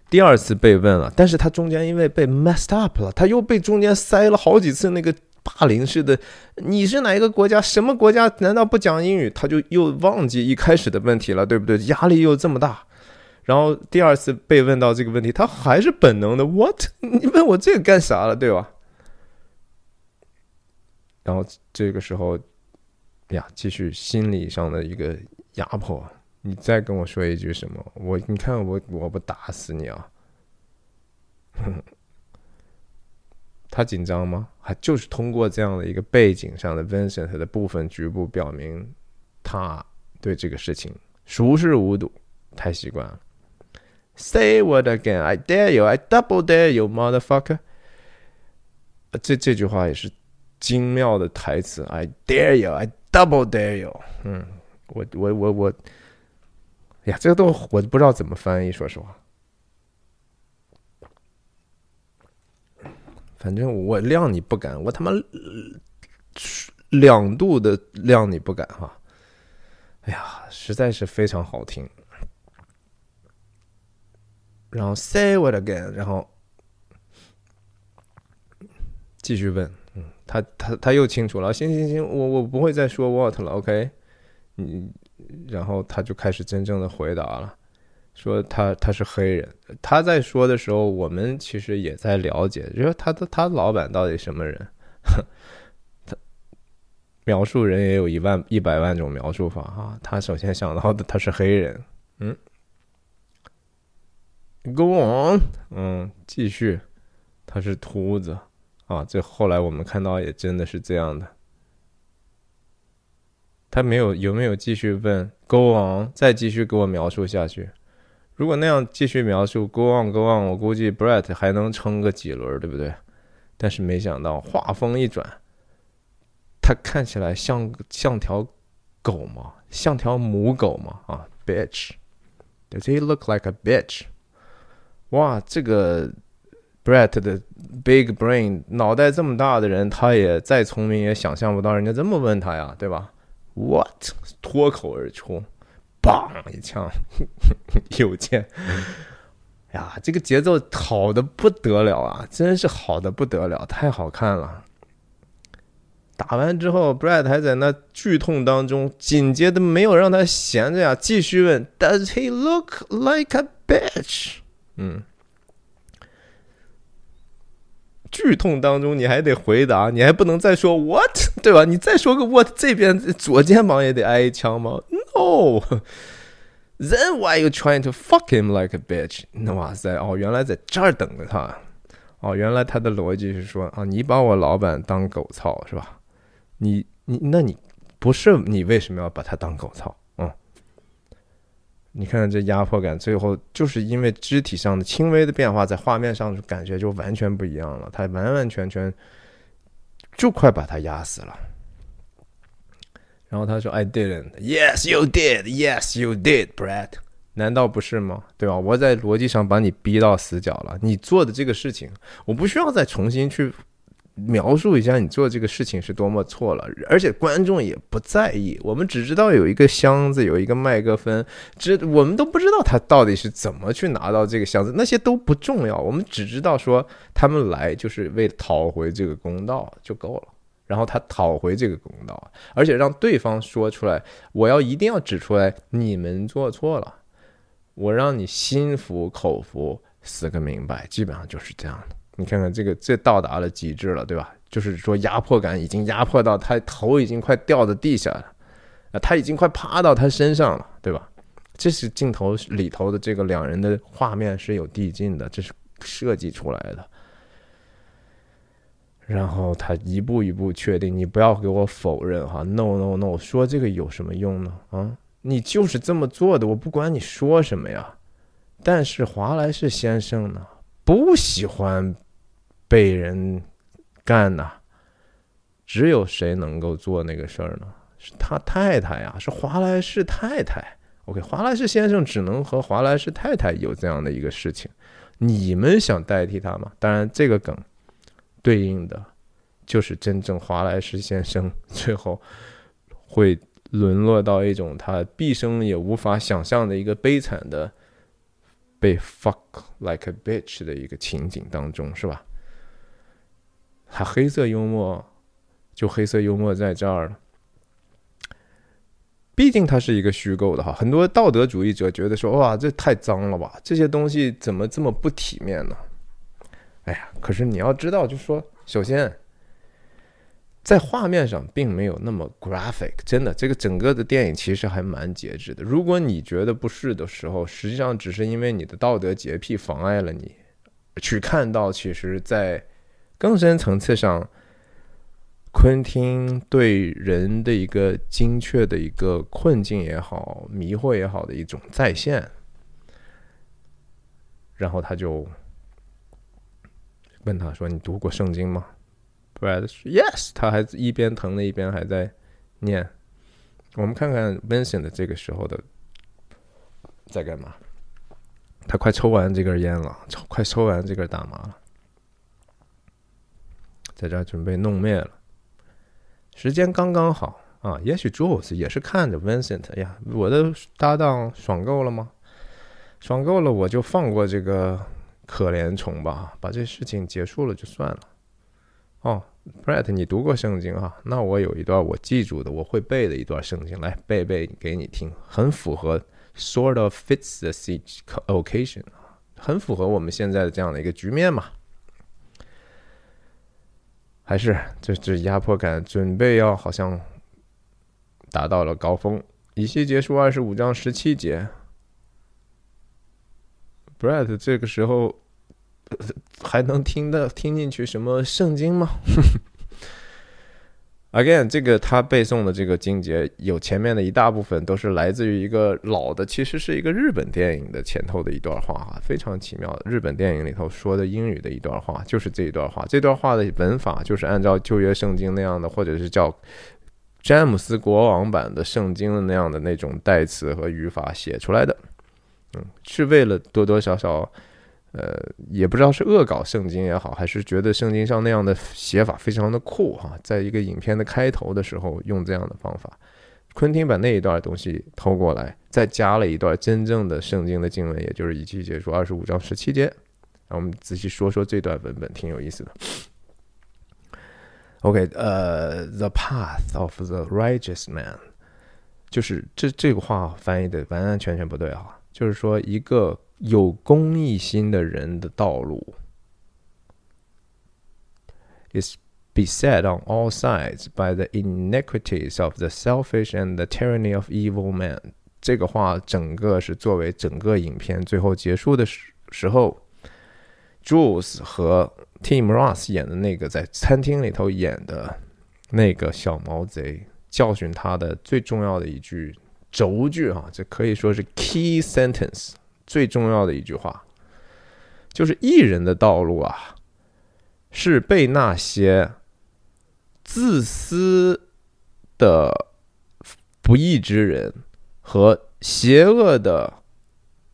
第二次被问了，但是他中间因为被 messed up 了，他又被中间塞了好几次那个霸凌式的。你是哪一个国家？什么国家？难道不讲英语？他就又忘记一开始的问题了，对不对？压力又这么大。然后第二次被问到这个问题，他还是本能的 “what”？你问我这个干啥了，对吧？然后这个时候，呀，继续心理上的一个压迫。你再跟我说一句什么？我你看我我不打死你啊！他紧张吗？还就是通过这样的一个背景上的 Vincent 的部分局部表明，他对这个事情熟视无睹，太习惯了。Say what again? I dare you! I double dare you, motherfucker! 这这句话也是精妙的台词。I dare you! I double dare you! 嗯，我我我我。哎呀，这个都我都不知道怎么翻译，说实话。反正我谅你不敢，我他妈两度的谅你不敢哈。哎呀，实在是非常好听。然后 say what again，然后继续问，他他他又清楚了，行行行，我我不会再说 what 了，OK，你。然后他就开始真正的回答了，说他他是黑人。他在说的时候，我们其实也在了解，就说他的他老板到底什么人？他描述人也有一万一百万种描述法啊。他首先想到的他是黑人，嗯，Go on，嗯，继续，他是秃子啊。这后来我们看到也真的是这样的。他没有有没有继续问？Go on，再继续给我描述下去。如果那样继续描述，Go on，Go on，我估计 Brett 还能撑个几轮，对不对？但是没想到话锋一转，他看起来像像条狗吗？像条母狗吗？啊，bitch，Does he look like a bitch？哇，这个 Brett 的 big brain 脑袋这么大的人，他也再聪明也想象不到人家这么问他呀，对吧？What？脱口而出，砰一枪，有剑。呀，这个节奏好的不得了啊！真是好的不得了，太好看了。打完之后，Brett 还在那剧痛当中，紧接着没有让他闲着呀，继续问：Does he look like a bitch？嗯。剧痛当中，你还得回答，你还不能再说 what，对吧？你再说个 what，这边左肩膀也得挨一枪吗？No，then why are you trying to fuck him like a bitch？哇塞，哦，原来在这儿等着他，哦，原来他的逻辑是说啊，你把我老板当狗操是吧？你你那你不是你为什么要把他当狗操？你看这压迫感，最后就是因为肢体上的轻微的变化，在画面上感觉就完全不一样了。他完完全全就快把他压死了。然后他说：“I didn't. Yes, you did. Yes, you did, Brad. 难道不是吗？对吧？我在逻辑上把你逼到死角了。你做的这个事情，我不需要再重新去描述一下你做这个事情是多么错了，而且观众也不在意。我们只知道有一个箱子，有一个麦克风，知我们都不知道他到底是怎么去拿到这个箱子，那些都不重要。我们只知道说他们来就是为了讨回这个公道就够了。然后他讨回这个公道，而且让对方说出来，我要一定要指出来你们做错了，我让你心服口服，死个明白，基本上就是这样的。你看看这个，这到达了极致了，对吧？就是说压迫感已经压迫到他头已经快掉到地下了，啊，他已经快趴到他身上了，对吧？这是镜头里头的这个两人的画面是有递进的，这是设计出来的。然后他一步一步确定，你不要给我否认哈，no no no，说这个有什么用呢？啊，你就是这么做的，我不管你说什么呀。但是华莱士先生呢，不喜欢。被人干呐，只有谁能够做那个事儿呢？是他太太呀，是华莱士太太。OK，华莱士先生只能和华莱士太太有这样的一个事情。你们想代替他吗？当然，这个梗对应的就是真正华莱士先生最后会沦落到一种他毕生也无法想象的一个悲惨的被 fuck like a bitch 的一个情景当中，是吧？他黑色幽默，就黑色幽默在这儿。毕竟它是一个虚构的哈，很多道德主义者觉得说，哇，这太脏了吧，这些东西怎么这么不体面呢？哎呀，可是你要知道，就说，首先，在画面上并没有那么 graphic，真的，这个整个的电影其实还蛮节制的。如果你觉得不是的时候，实际上只是因为你的道德洁癖妨碍了你去看到，其实，在更深层次上，昆汀对人的一个精确的一个困境也好、迷惑也好的一种再现，然后他就问他说：“你读过圣经吗？”Brad：“Yes。”他还一边疼的一边还在念。我们看看 Vincent 这个时候的在干嘛？他快抽完这根烟了，抽快抽完这根大麻了。在这准备弄灭了，时间刚刚好啊！也许 Jules 也是看着 Vincent 呀，我的搭档爽够了吗？爽够了，我就放过这个可怜虫吧，把这事情结束了就算了。哦，Brett，你读过圣经啊？那我有一段我记住的，我会背的一段圣经，来背背给你听，很符合，sort of fits the occasion 很符合我们现在的这样的一个局面嘛。还是这这压迫感准备要好像达到了高峰。以西结束二十五章十七节，Brett 这个时候还能听到听进去什么圣经吗？Again，这个他背诵的这个经节，有前面的一大部分都是来自于一个老的，其实是一个日本电影的前头的一段话哈，非常奇妙的日本电影里头说的英语的一段话，就是这一段话。这段话的文法就是按照旧约圣经那样的，或者是叫詹姆斯国王版的圣经的那样的那种代词和语法写出来的，嗯，是为了多多少少。呃，也不知道是恶搞圣经也好，还是觉得圣经上那样的写法非常的酷哈，在一个影片的开头的时候用这样的方法，昆汀把那一段东西偷过来，再加了一段真正的圣经的经文，也就是一期结束二十五章十七节，让我们仔细说说这段文本，挺有意思的。OK，呃，The path of the righteous man，就是这这个话翻译的完完全全不对哈，就是说一个。有公益心的人的道路，is beset on all sides by the iniquities of the selfish and the tyranny of evil men。这个话整个是作为整个影片最后结束的时时候，Jules 和 Tim Ross 演的那个在餐厅里头演的那个小毛贼教训他的最重要的一句轴句啊，这可以说是 key sentence。最重要的一句话，就是艺人的道路啊，是被那些自私的不义之人和邪恶的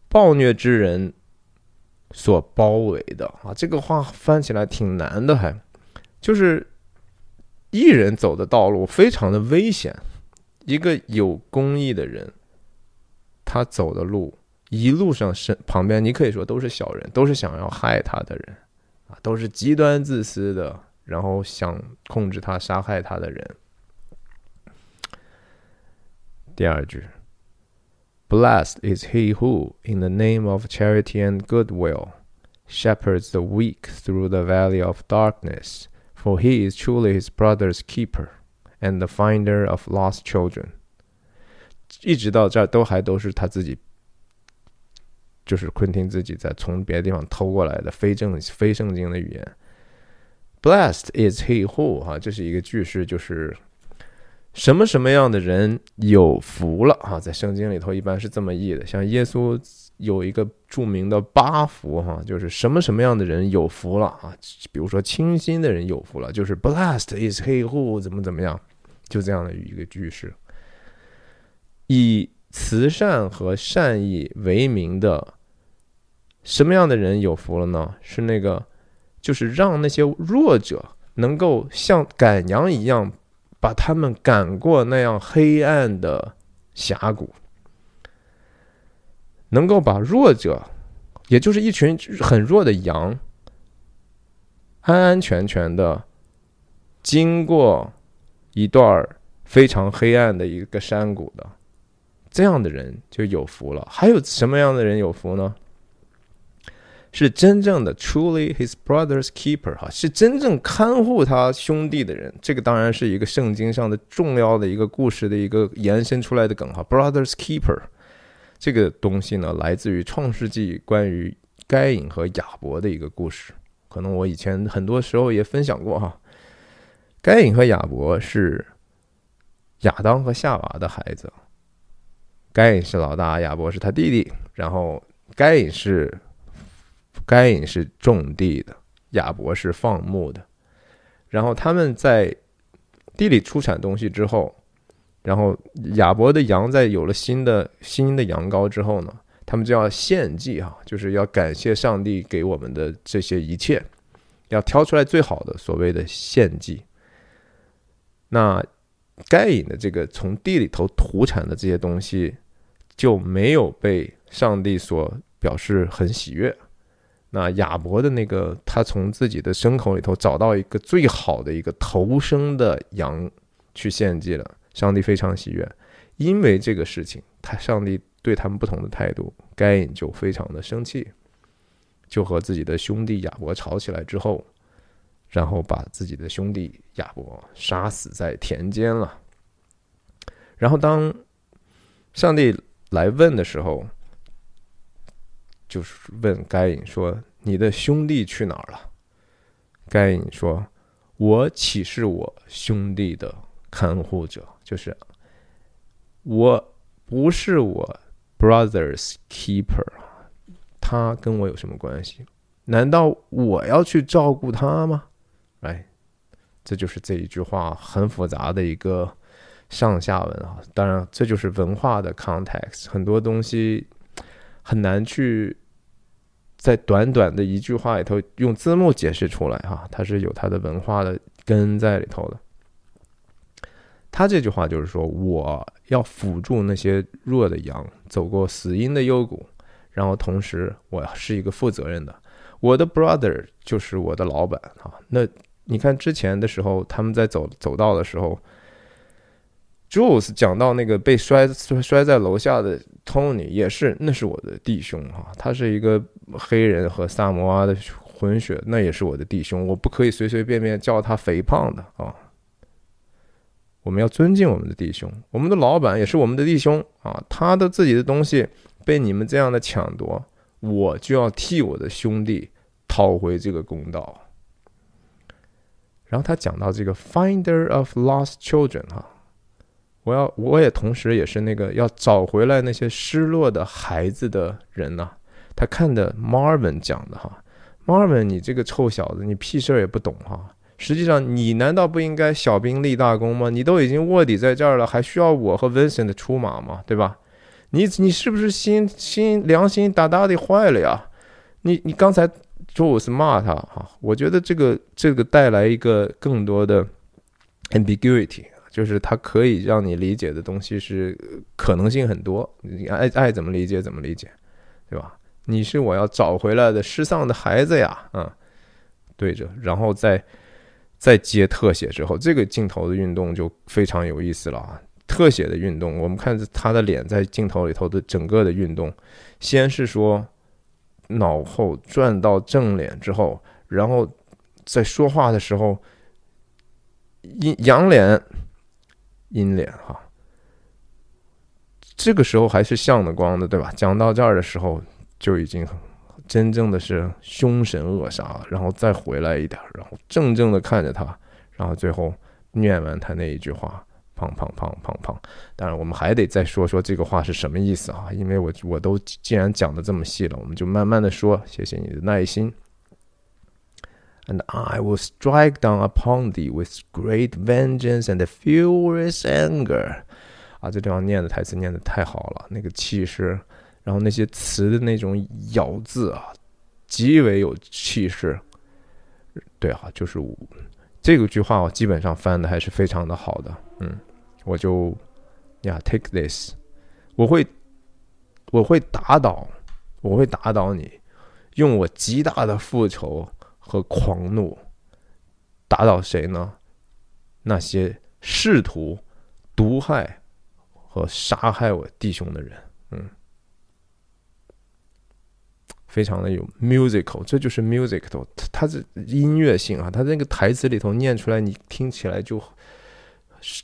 暴虐之人所包围的啊。这个话翻起来挺难的，还就是艺人走的道路非常的危险。一个有公益的人，他走的路一路上是旁边，你可以说都是小人，都是想要害他的人啊，都是极端自私的，然后想控制他、杀害他的人。第二句，Blessed is he who, in the name of charity and goodwill, shepherds the weak through the valley of darkness, for he is truly his brother's keeper and the finder of lost children。一直到这儿都还都是他自己， 就是昆汀自己在从别的地方偷过来的非正非圣经的语言。Blessed is he who 哈，这是一个句式，就是什么什么样的人有福了啊，在圣经里头一般是这么译的。像耶稣有一个著名的八福哈，就是什么什么样的人有福了啊？比如说清心的人有福了，就是 Blessed is he who 怎么怎么样，就这样的一个句式。以慈善和善意为名的什么样的人有福了呢？是那个，就是让那些弱者能够像赶羊一样，把他们赶过那样黑暗的峡谷，能够把弱者，也就是一群很弱的羊，安安全全的经过一段非常黑暗的一个山谷的。这样的人就有福了。还有什么样的人有福呢？是真正的 truly his brother's keeper 哈，是真正看护他兄弟的人。这个当然是一个圣经上的重要的一个故事的一个延伸出来的梗哈。brother's keeper 这个东西呢，来自于创世纪关于该隐和亚伯的一个故事。可能我以前很多时候也分享过哈。该隐和亚伯是亚当和夏娃的孩子。该隐是老大，亚伯是他弟弟。然后该隐是该隐是种地的，亚伯是放牧的。然后他们在地里出产东西之后，然后亚伯的羊在有了新的新的羊羔之后呢，他们就要献祭啊，就是要感谢上帝给我们的这些一切，要挑出来最好的所谓的献祭。那该隐的这个从地里头土产的这些东西。就没有被上帝所表示很喜悦。那亚伯的那个，他从自己的牲口里头找到一个最好的一个头生的羊去献祭了，上帝非常喜悦。因为这个事情，他上帝对他们不同的态度，该隐就非常的生气，就和自己的兄弟亚伯吵起来之后，然后把自己的兄弟亚伯杀死在田间了。然后当上帝。来问的时候，就是问该隐说：“你的兄弟去哪儿了？”该隐说：“我岂是我兄弟的看护者？就是我不是我 brother's keeper 他跟我有什么关系？难道我要去照顾他吗？”哎，这就是这一句话很复杂的一个。上下文啊，当然这就是文化的 context，很多东西很难去在短短的一句话里头用字幕解释出来哈，它是有它的文化的根在里头的。他这句话就是说，我要辅助那些弱的羊走过死荫的幽谷，然后同时我是一个负责任的，我的 brother 就是我的老板啊。那你看之前的时候，他们在走走道的时候。Jules 讲到那个被摔摔在楼下的 Tony 也是，那是我的弟兄哈，他是一个黑人和萨摩阿的混血，那也是我的弟兄，我不可以随随便便叫他肥胖的啊。我们要尊敬我们的弟兄，我们的老板也是我们的弟兄啊，他的自己的东西被你们这样的抢夺，我就要替我的兄弟讨回这个公道。然后他讲到这个 Finder of Lost Children 哈。我要，我也同时也是那个要找回来那些失落的孩子的人呐。他看的 Marvin 讲的哈，Marvin，你这个臭小子，你屁事儿也不懂哈。实际上，你难道不应该小兵立大功吗？你都已经卧底在这儿了，还需要我和 Vincent 出马吗？对吧？你你是不是心心良心大大的坏了呀？你你刚才说我是骂他哈，我觉得这个这个带来一个更多的 ambiguity，就是它可以让你理解的东西是可能性很多，你爱爱怎么理解怎么理解，对吧？你是我要找回来的失丧的孩子呀，嗯，对着，然后再再接特写之后，这个镜头的运动就非常有意思了啊。特写的运动，我们看他的脸在镜头里头的整个的运动，先是说脑后转到正脸之后，然后在说话的时候阴仰脸阴脸哈，这个时候还是向的光的，对吧？讲到这儿的时候就已经真正的是凶神恶煞，然后再回来一点，然后正正的看着他，然后最后念完他那一句话。胖胖胖胖胖，当然我们还得再说说这个话是什么意思啊？因为我我都既然讲的这么细了，我们就慢慢的说。谢谢你的耐心。And I will strike down upon thee with great vengeance and furious anger。啊，这地方念的台词念的太好了，那个气势，然后那些词的那种咬字啊，极为有气势。对啊，就是这个句话，我基本上翻的还是非常的好的，嗯。我就呀，take this，我会我会打倒，我会打倒你，用我极大的复仇和狂怒打倒谁呢？那些试图毒害和杀害我弟兄的人，嗯，非常的有 musical，这就是 musical，它是音乐性啊，它那个台词里头念出来，你听起来就。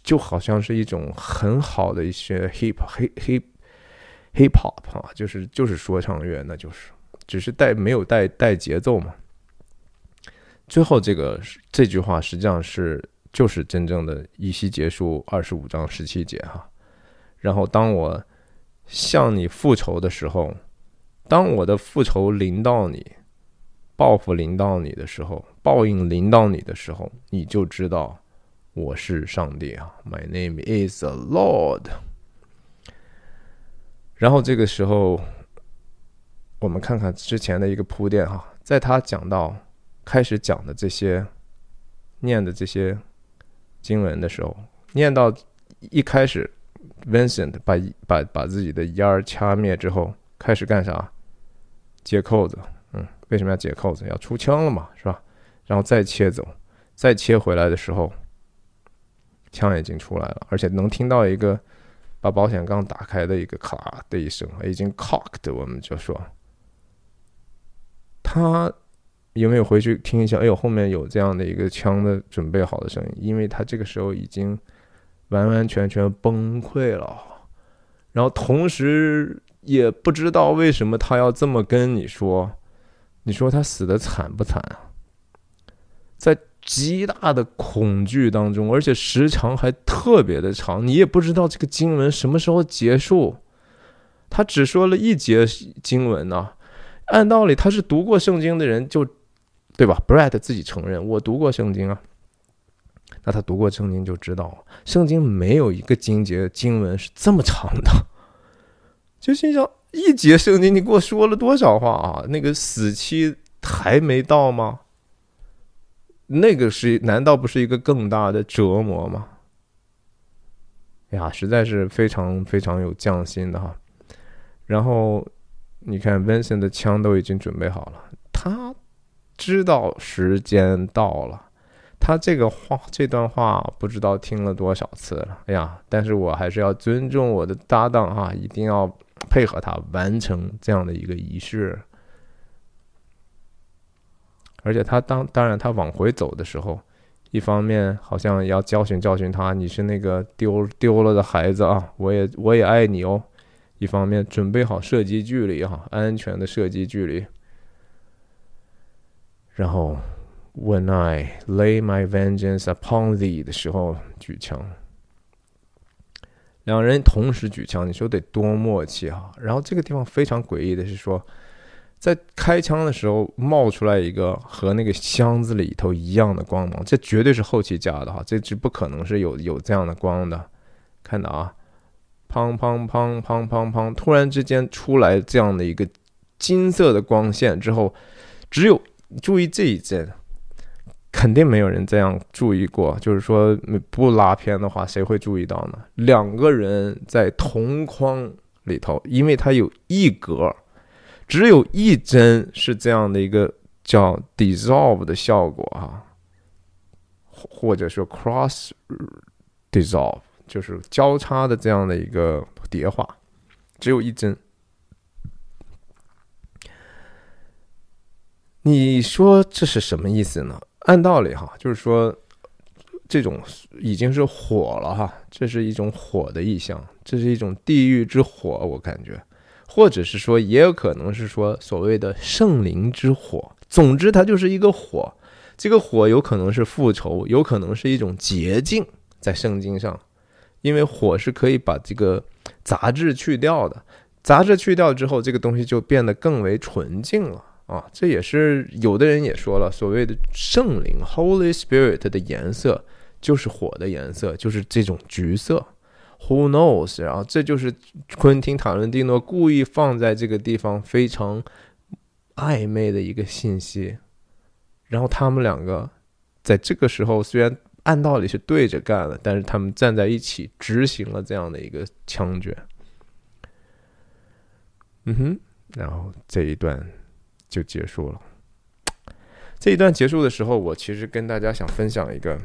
就好像是一种很好的一些 hip hip hip hip hop 啊，就是就是说唱乐，那就是只是带没有带带节奏嘛。最后这个这句话实际上是就是真正的一息结束二十五章十七节哈。然后当我向你复仇的时候，当我的复仇临到你，报复临到你的时候，报应临到你的时候，你就知道。我是上帝啊，My name is the Lord。然后这个时候，我们看看之前的一个铺垫哈，在他讲到开始讲的这些念的这些经文的时候，念到一开始，Vincent 把把把自己的烟儿掐灭之后，开始干啥？解扣子。嗯，为什么要解扣子？要出枪了嘛，是吧？然后再切走，再切回来的时候。枪已经出来了，而且能听到一个把保险杠打开的一个咔的一声，已经 cocked。我们就说，他有没有回去听一下？哎呦，后面有这样的一个枪的准备好的声音，因为他这个时候已经完完全全崩溃了，然后同时也不知道为什么他要这么跟你说，你说他死的惨不惨啊？在。极大的恐惧当中，而且时长还特别的长，你也不知道这个经文什么时候结束。他只说了一节经文呢，按道理他是读过圣经的人，就对吧？Brett 自己承认我读过圣经啊，那他读过圣经就知道，圣经没有一个经节经文是这么长的。就心想，一节圣经你给我说了多少话啊？那个死期还没到吗？那个是难道不是一个更大的折磨吗？呀，实在是非常非常有匠心的哈。然后你看，Vincent 的枪都已经准备好了，他知道时间到了。他这个话这段话不知道听了多少次了。哎呀，但是我还是要尊重我的搭档哈，一定要配合他完成这样的一个仪式。而且他当当然他往回走的时候，一方面好像要教训教训他，你是那个丢丢了的孩子啊，我也我也爱你哦。一方面准备好射击距离哈，安全的射击距离。然后，When I lay my vengeance upon thee 的时候举枪，两人同时举枪，你说得多默契啊！然后这个地方非常诡异的是说。在开枪的时候冒出来一个和那个箱子里头一样的光芒，这绝对是后期加的哈，这是不可能是有有这样的光的。看到啊，砰砰砰砰砰砰，突然之间出来这样的一个金色的光线之后，只有注意这一帧，肯定没有人这样注意过。就是说不拉片的话，谁会注意到呢？两个人在同框里头，因为它有一格，只有一帧是这样的一个叫 dissolve 的效果哈，或者说 cross dissolve，就是交叉的这样的一个叠画，只有一帧。你说这是什么意思呢？按道理哈，就是说这种已经是火了哈，这是一种火的意象，这是一种地狱之火，我感觉，或者是说也有可能是说所谓的圣灵之火。总之，它就是一个火，这个火有可能是复仇，有可能是一种捷径，在圣经上，因为火是可以把这个杂质去掉的，杂质去掉之后，这个东西就变得更为纯净了。啊，这也是有的人也说了，所谓的圣灵 （Holy Spirit） 的颜色就是火的颜色，就是这种橘色。Who knows？然后这就是昆汀·塔伦蒂诺故意放在这个地方非常暧昧的一个信息。然后他们两个在这个时候虽然按道理是对着干了，但是他们站在一起执行了这样的一个枪决。嗯哼，然后这一段。就结束了。这一段结束的时候，我其实跟大家想分享一个，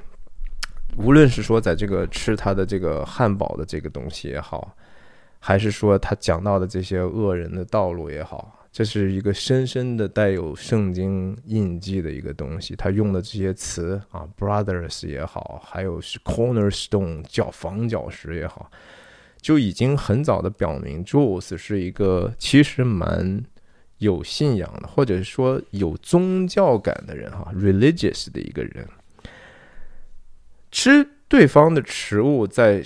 无论是说在这个吃他的这个汉堡的这个东西也好，还是说他讲到的这些恶人的道路也好，这是一个深深的带有圣经印记的一个东西。他用的这些词啊，brothers 也好，还有是 cornerstone 叫房角石也好，就已经很早的表明，Jules 是一个其实蛮。有信仰的，或者说有宗教感的人，哈，religious 的一个人，吃对方的食物，在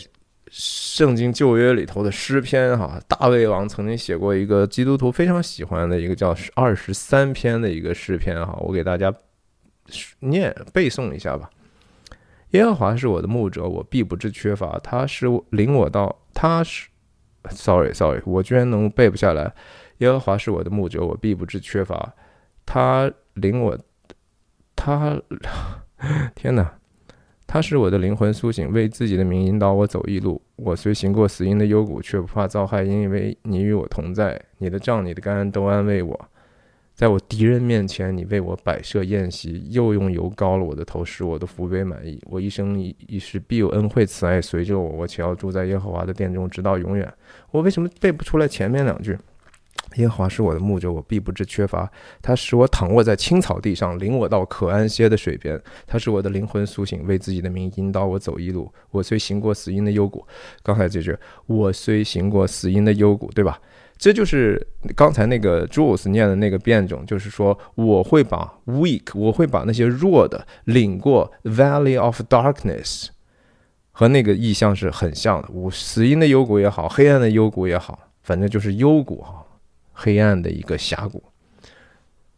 圣经旧约里头的诗篇，哈，大卫王曾经写过一个基督徒非常喜欢的一个叫二十三篇的一个诗篇，哈，我给大家念背诵一下吧。耶和华是我的牧者，我必不致缺乏。他是领我到，他是，sorry sorry，我居然能背不下来。耶和华是我的牧者，我必不致缺乏。他领我，他，天哪！他是我的灵魂苏醒，为自己的名引导我走一路。我虽行过死荫的幽谷，却不怕遭害，因为你与我同在。你的杖、你的竿都安慰我。在我敌人面前，你为我摆设宴席，又用油膏了我的头，使我的福杯满意。我一生一一世必有恩惠慈爱随着我，我且要住在耶和华的殿中，直到永远。我为什么背不出来前面两句？耶和华是我的牧者，我必不致缺乏。他使我躺卧在青草地上，领我到可安歇的水边。他是我的灵魂苏醒，为自己的名引导我走一路。我虽行过死荫的幽谷，刚才这句“我虽行过死荫的幽谷”，对吧？这就是刚才那个 Jules 念的那个变种，就是说我会把 weak，我会把那些弱的领过 Valley of Darkness，和那个意象是很像的。我死荫的幽谷也好，黑暗的幽谷也好，反正就是幽谷哈。黑暗的一个峡谷，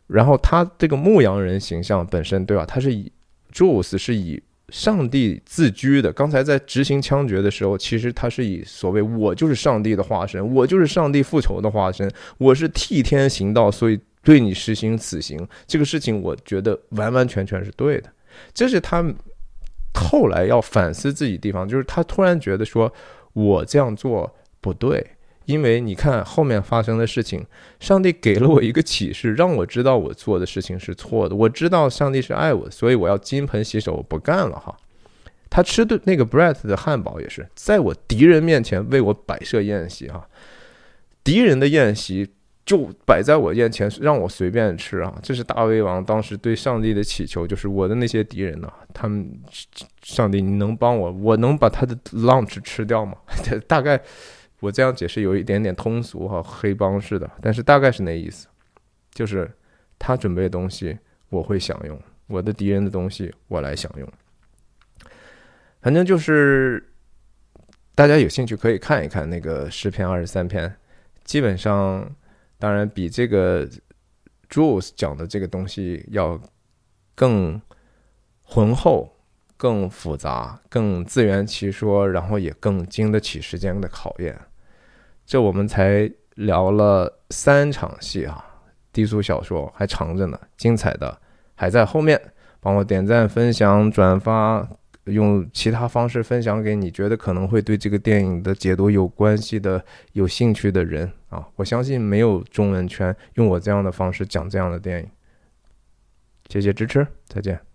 然后他这个牧羊人形象本身，对吧？他是以 Jules 是以上帝自居的。刚才在执行枪决的时候，其实他是以所谓“我就是上帝的化身，我就是上帝复仇的化身，我是替天行道，所以对你实行死刑”。这个事情，我觉得完完全全是对的。这是他后来要反思自己地方，就是他突然觉得说，我这样做不对。因为你看后面发生的事情，上帝给了我一个启示，让我知道我做的事情是错的。我知道上帝是爱我，所以我要金盆洗手，我不干了哈。他吃的那个 bread 的汉堡也是在我敌人面前为我摆设宴席哈，敌人的宴席就摆在我面前，让我随便吃啊。这是大卫王当时对上帝的祈求，就是我的那些敌人呢，他们上帝你能帮我，我能把他的 lunch 吃掉吗？大概。我这样解释有一点点通俗哈，黑帮式的，但是大概是那意思，就是他准备的东西我会享用，我的敌人的东西我来享用。反正就是大家有兴趣可以看一看那个诗篇二十三篇，基本上当然比这个 Jules 讲的这个东西要更浑厚。更复杂，更自圆其说，然后也更经得起时间的考验。这我们才聊了三场戏啊，低俗小说还长着呢，精彩的还在后面。帮我点赞、分享、转发，用其他方式分享给你觉得可能会对这个电影的解读有关系的、有兴趣的人啊！我相信没有中文圈用我这样的方式讲这样的电影。谢谢支持，再见。